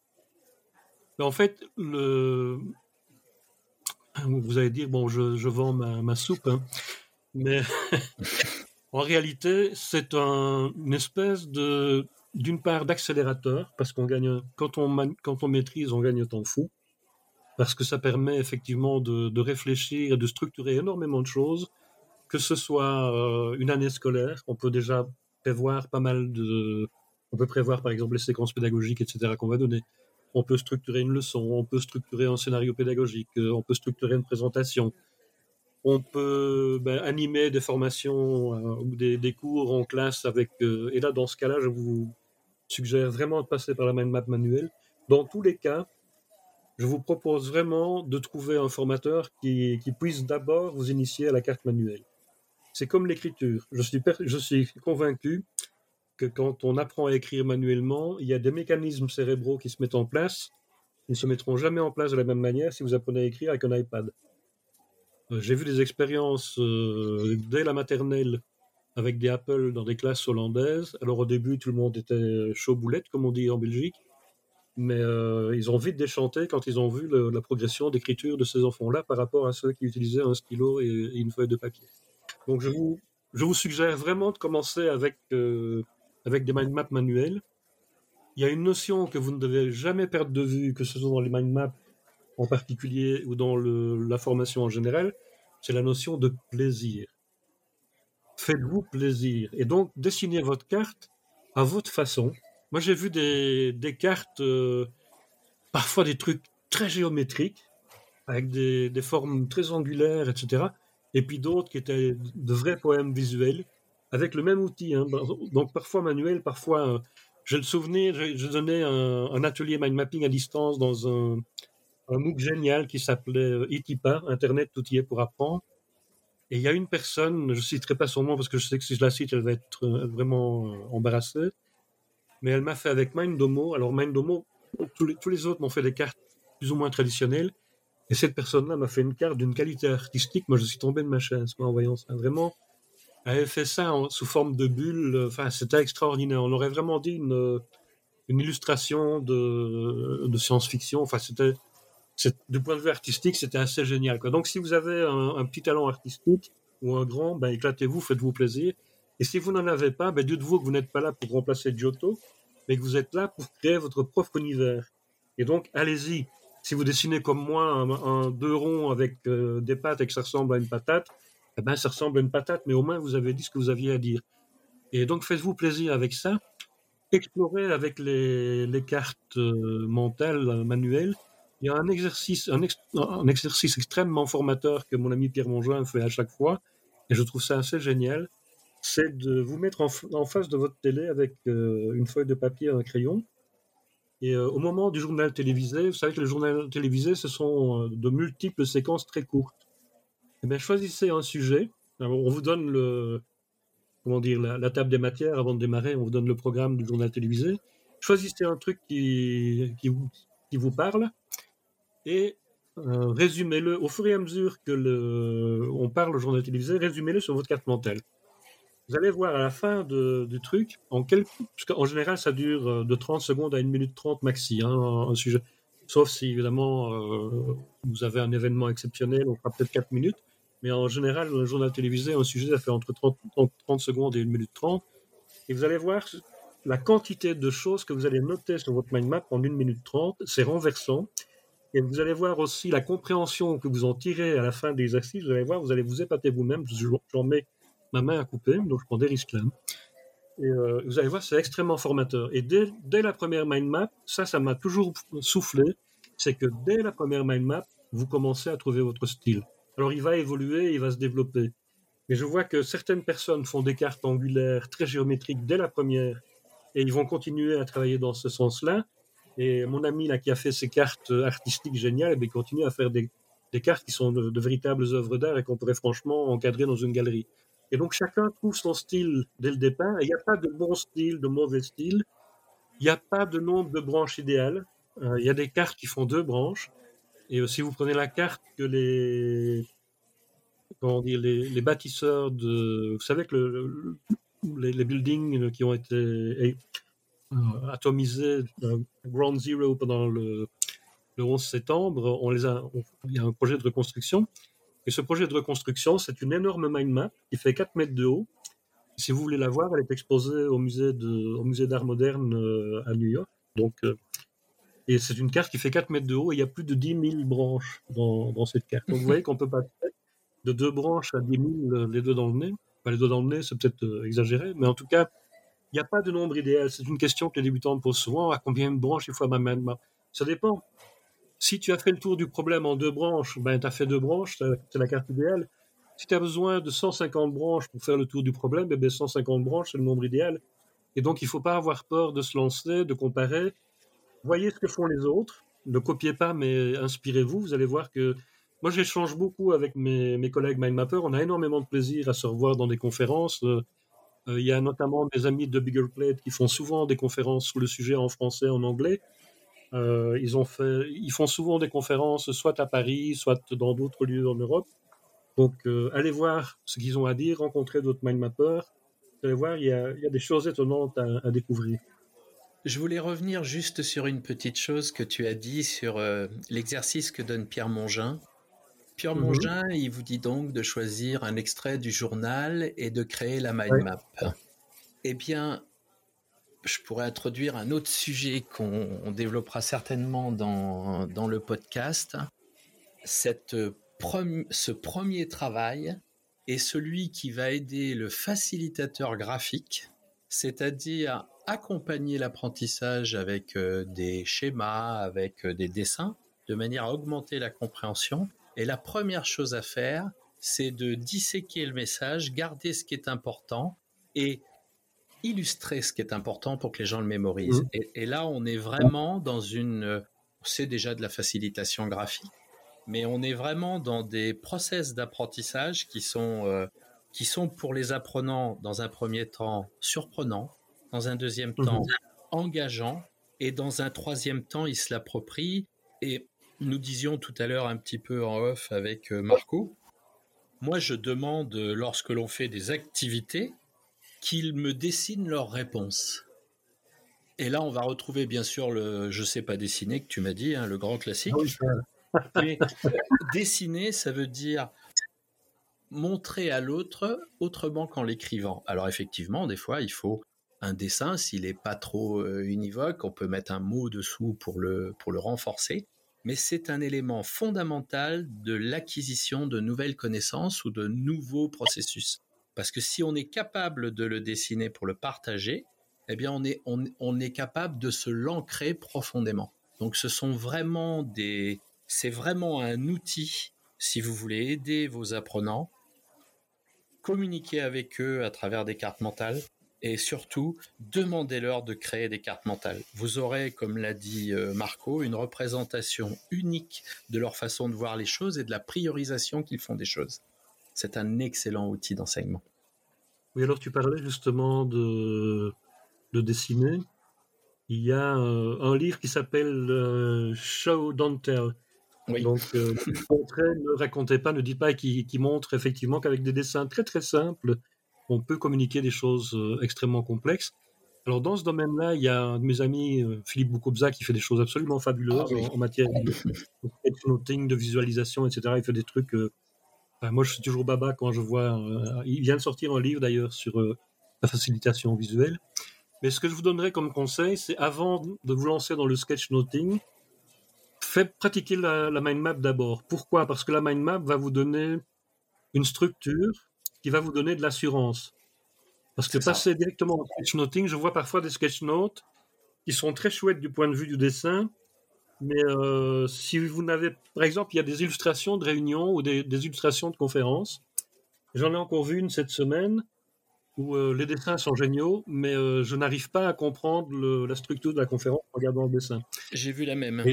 En fait, vous allez dire, bon, je, vends ma, soupe, hein. mais en réalité, c'est un, une espèce de d'une part d'accélérateur, parce qu'on gagne, quand on, quand on maîtrise, on gagne temps fou, parce que ça permet effectivement de, réfléchir et de structurer énormément de choses, que ce soit euh, une année scolaire, on peut déjà prévoir pas mal de... On peut prévoir par exemple les séquences pédagogiques, etc. qu'on va donner. On peut structurer une leçon, on peut structurer un scénario pédagogique, euh, on peut structurer une présentation, on peut ben, animer des formations euh, ou des, cours en classe avec. et là, dans ce cas-là, je vous suggère vraiment de passer par la mind map manuelle. Dans tous les cas, je vous propose vraiment de trouver un formateur qui, puisse d'abord vous initier à la carte manuelle. C'est comme l'écriture. Je suis, je suis convaincu quand on apprend à écrire manuellement, il y a des mécanismes cérébraux qui se mettent en place. Ils ne se mettront jamais en place de la même manière si vous apprenez à écrire avec un iPad. Euh, j'ai vu des expériences euh, dès la maternelle avec des Apple dans des classes hollandaises. Alors au début, tout le monde était chaud boulette, comme on dit en Belgique, mais euh, ils ont vite déchanté quand ils ont vu la progression d'écriture de ces enfants-là par rapport à ceux qui utilisaient un stylo et, une feuille de papier. Donc je vous, suggère vraiment de commencer avec, avec des mind maps manuels. Il y a une notion que vous ne devez jamais perdre de vue, que ce soit dans les mind maps en particulier ou dans la formation en général, c'est la notion de plaisir faites-vous plaisir. Et donc, dessinez votre carte à votre façon. Moi, j'ai vu des, des cartes, euh, parfois des trucs très géométriques, avec des, des, formes très angulaires, etc. Et puis d'autres qui étaient de vrais poèmes visuels, avec le même outil. Hein. Donc, parfois manuel, parfois. Euh, j'ai le souvenir, je, donnais un, atelier mind mapping à distance dans un, un MOOC génial qui s'appelait Itipa, euh, Internet tout y est pour apprendre. Et il y a une personne, je citerai pas son nom parce que je sais que si je la cite, elle va être euh, vraiment embarrassée. Mais elle m'a fait avec Mindomo. Alors Mindomo, tous les, tous les autres m'ont fait des cartes plus ou moins traditionnelles. Et cette personne-là m'a fait une carte d'une qualité artistique. Moi, je suis tombé de ma chaise en voyant ça. Vraiment, avait fait ça sous forme de bulle. Enfin, c'était extraordinaire. On aurait vraiment dit une, une illustration de, science-fiction. Enfin, c'était du point de vue artistique, c'était assez génial. Donc, si vous avez un, petit talent artistique ou un grand, ben, éclatez-vous, faites-vous plaisir. Et si vous n'en avez pas, ben, dites-vous que vous n'êtes pas là pour remplacer Giotto, mais que vous êtes là pour créer votre propre univers. Et donc, allez-y. Si vous dessinez comme moi un, deux ronds avec euh, des pattes et que ça ressemble à une patate, eh ben, ça ressemble à une patate, mais au moins vous avez dit ce que vous aviez à dire. Et donc, faites-vous plaisir avec ça. explorer avec les, cartes mentales manuelles. Il y a un exercice, un, exercice extrêmement formateur que mon ami Pierre Mongin fait à chaque fois, et je trouve ça assez génial. C'est de vous mettre en, en, face de votre télé avec une feuille de papier et un crayon, et au moment du journal télévisé, vous savez que le journal télévisé, ce sont de multiples séquences très courtes. Eh bien, choisissez un sujet. on vous donne le, comment dire, la, table des matières avant de démarrer. On vous donne le programme du journal télévisé. Choisissez un truc qui, vous, parle et euh, résumez-le au fur et à mesure que le, on parle au journal télévisé. Résumez-le sur votre carte mentale. Vous allez voir à la fin du truc, en général, ça dure euh, de 30 secondes à 1 minute 30 maxi, hein, un sujet. Sauf si, évidemment, euh, vous avez un événement exceptionnel, on fera peut-être 4 minutes. Mais en général, un journal télévisé, un sujet, ça fait entre 30, 30, secondes et 1 minute 30. Et vous allez voir la quantité de choses que vous allez noter sur votre mind map en 1 minute 30. C'est renversant. Et vous allez voir aussi la compréhension que vous en tirez à la fin des exercices. Vous allez voir, vous allez vous épater vous-même. J'en mets ma main à couper, donc je prends des risques là. Et euh, vous allez voir, c'est extrêmement formateur. Et dès, dès, la première mind map, ça, ça m'a toujours soufflé, c'est que dès la première mind map, vous commencez à trouver votre style. Alors il va évoluer, il va se développer. Mais je vois que certaines personnes font des cartes angulaires très géométriques dès la première et ils vont continuer à travailler dans ce sens-là. Et mon ami là qui a fait ces cartes artistiques géniales, eh il continue à faire des, cartes qui sont de, véritables œuvres d'art et qu'on pourrait franchement encadrer dans une galerie. Et donc chacun trouve son style dès le départ. il n'y a pas de bon style, de mauvais style. Il n'y a pas de nombre de branches idéales. Euh, il y a des cartes qui font deux branches. Et si vous prenez la carte que les, comment dire, les, bâtisseurs de, vous savez que le, les, buildings qui ont été euh, atomisés, euh, Ground Zero pendant le, le 11 septembre, on les a, il y a un projet de reconstruction. Et ce projet de reconstruction, c'est une énorme mind map qui fait 4 mètres de haut. Si vous voulez la voir, elle est exposée au musée au musée d'art moderne euh, à New York. Donc, et c'est une carte qui fait 4 mètres de haut et il y a plus de 10 000 branches dans, cette carte. Donc vous voyez qu'on peut pas de deux branches à 10 000 euh, les deux dans le nez. Pas les deux dans le nez, c'est peut-être euh, exagéré, mais en tout cas, il n'y a pas de nombre idéal. C'est une question que les débutants me posent souvent. À combien de branches il faut ma main Ça dépend. Si tu as fait le tour du problème en deux branches, ben, tu as fait deux branches, c'est la carte idéale. Si tu as besoin de 150 branches pour faire le tour du problème, eh ben 150 branches, c'est le nombre idéal. Et donc, il ne faut pas avoir peur de se lancer, de comparer voyez ce que font les autres, ne copiez pas, mais inspirez-vous. Vous allez voir que moi, j'échange beaucoup avec mes, mes collègues MindMapper. On a énormément de plaisir à se revoir dans des conférences. Euh, euh, il y a notamment des amis de Bigger Plate qui font souvent des conférences sur le sujet en français, en anglais. Euh, ils, font souvent des conférences soit à Paris, soit dans d'autres lieux en Europe. Donc, allez voir ce qu'ils ont à dire, rencontrer d'autres MindMappers. Vous allez voir, il y a, des choses étonnantes à découvrir. Je voulais revenir juste sur une petite chose que tu as dit sur euh, l'exercice que donne Pierre Mongin. Pierre mhm. Mongin, il vous dit donc de choisir un extrait du journal et de créer la mind map. Eh bien, je pourrais introduire un autre sujet qu'on développera certainement dans, dans le podcast. Cette ce premier travail est celui qui va aider le facilitateur graphique, c'est-à-dire accompagner l'apprentissage avec euh, des schémas, avec euh, des dessins, de manière à augmenter la compréhension. Et la première chose à faire, c'est de disséquer le message, garder ce qui est important et illustrer ce qui est important pour que les gens le mémorisent. Mmh. Et, là, on est vraiment dans une... C'est déjà de la facilitation graphique, mais on est vraiment dans des process d'apprentissage qui sont... Euh, qui sont pour les apprenants, dans un premier temps, surprenants, dans un deuxième mhm. temps engageant, et dans un troisième temps, il se l'approprie. Et nous disions tout à l'heure un petit peu en off avec euh, Marco, moi je demande, lorsque l'on fait des activités, qu'ils me dessinent leurs réponses. Et là, on va retrouver bien sûr le je sais pas dessiner que tu m'as dit, hein, le grand classique. Ah dessiner, ça veut dire montrer à l'autre autrement qu'en l'écrivant. Alors effectivement, des fois, il faut un dessin, s'il n'est pas trop euh, univoque, on peut mettre un mot dessous pour le, pour le renforcer. Mais c'est un élément fondamental de l'acquisition de nouvelles connaissances ou de nouveaux processus. Parce que si on est capable de le dessiner pour le partager, eh bien, on est, on, est capable de se l'ancrer profondément. Donc, ce sont vraiment des, c'est vraiment un outil si vous voulez aider vos apprenants, communiquer avec eux à travers des cartes mentales et surtout demandez-leur de créer des cartes mentales. Vous aurez, comme l'a dit euh, Marco, une représentation unique de leur façon de voir les choses et de la priorisation qu'ils font des choses. C'est un excellent outil d'enseignement. Oui, alors tu parlais justement de, de dessiner. Il y a euh, un livre qui s'appelle euh, Show Don't Tell. Donc, euh, ne racontez pas, ne dites pas, qui, qui montre effectivement qu'avec des dessins très très simples, on peut communiquer des choses extrêmement complexes. Alors dans ce domaine-là, il y a un de mes amis, Philippe Boukobza, qui fait des choses absolument fabuleuses ah en, matière de, de, de visualisation, etc. Il fait des trucs moi, je suis toujours baba quand je vois. Euh, il vient de sortir un livre d'ailleurs sur euh, la facilitation visuelle. Mais ce que je vous donnerais comme conseil, c'est avant de vous lancer dans le sketchnoting, faites pratiquer la, mind map d'abord. Pourquoi? Parce que la mind map va vous donner une structure qui va vous donner de l'assurance. Parce que passer directement au sketchnoting, je vois parfois des sketchnotes qui sont très chouettes du point de vue du dessin, mais euh, si vous n'avez, par exemple, il y a des illustrations de réunions ou des, illustrations de conférences. J'en ai encore vu une cette semaine où euh, les dessins sont géniaux, mais euh, je n'arrive pas à comprendre la structure de la conférence en regardant le dessin. J'ai vu la même.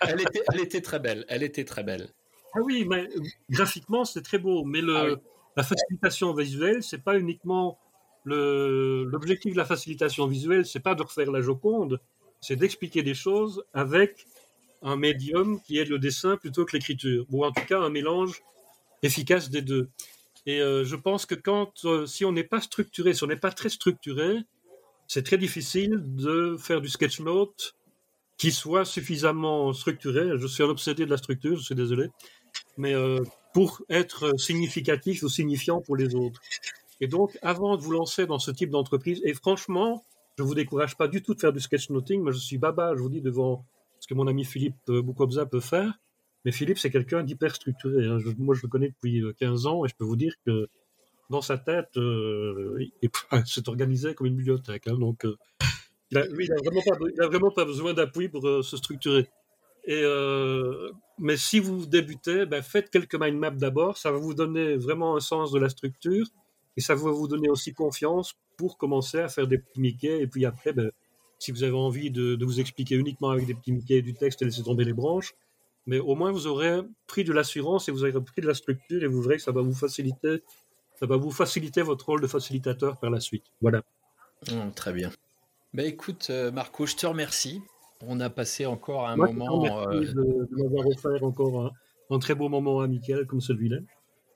elle, était, très belle. Elle était très belle. Ah oui, mais graphiquement c'est très beau, mais le, ah la facilitation visuelle, c'est pas uniquement l'objectif de la facilitation visuelle, c'est pas de refaire la Joconde, c'est d'expliquer des choses avec un médium qui est le dessin plutôt que l'écriture, ou en tout cas un mélange efficace des deux. Et euh, je pense que quand, euh, si on n'est pas structuré, si on n'est pas très structuré, c'est très difficile de faire du sketch note qui soit suffisamment structuré. Je suis un obsédé de la structure, je suis désolé, mais euh, pour être significatif ou signifiant pour les autres. Et donc, avant de vous lancer dans ce type d'entreprise, et franchement, je vous décourage pas du tout de faire du sketchnoting. Moi, je suis baba, je vous dis, devant ce que mon ami Philippe euh, Boukobza peut faire. Mais Philippe, c'est quelqu'un d'hyper structuré. Hein. moi, je le connais depuis 15 euh, ans et je peux vous dire que dans sa tête, euh, c'est organisé comme une bibliothèque. Hein. donc, il a, lui, il n'a vraiment, pas besoin d'appui pour se structurer. Et, mais si vous débutez, ben, faites quelques mind maps d'abord. Ça va vous donner vraiment un sens de la structure et ça va vous donner aussi confiance pour commencer à faire des petits Mickey. Et puis après, ben, si vous avez envie de, vous expliquer uniquement avec des petits Mickey du texte et laisser tomber les branches, mais au moins vous aurez pris de l'assurance et vous aurez pris de la structure et vous verrez que ça va vous faciliter, ça va vous faciliter votre rôle de facilitateur par la suite. Voilà. Mmh, très bien. Ben écoute, euh, Marco, je te remercie. On a passé encore un moment. Euh... De, de m'avoir offert encore un, très beau moment amical comme celui-là.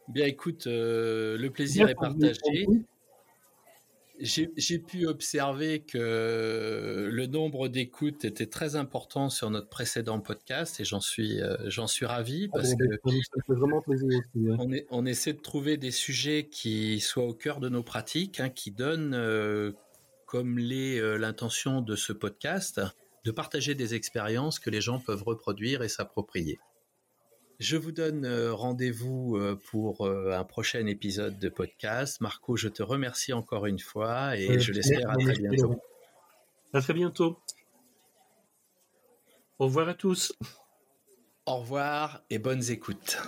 Bien, écoute, euh, le plaisir est partagé j'ai pu observer que le nombre d'écoutes était très important sur notre précédent podcast et j'en suis, j'en suis ravi ah parce que vraiment plaisir on, est, on, essaie de trouver des sujets qui soient au cœur de nos pratiques, hein, qui donnent, euh, comme l'est euh, l'intention de ce podcast, de partager des expériences que les gens peuvent reproduire et s'approprier. Je vous donne euh, rendez-vous euh, pour euh, un prochain épisode de podcast. Marco, je te remercie encore une fois et je l'espère à très bientôt. À très bientôt. Au revoir à tous. Au revoir et bonnes écoutes.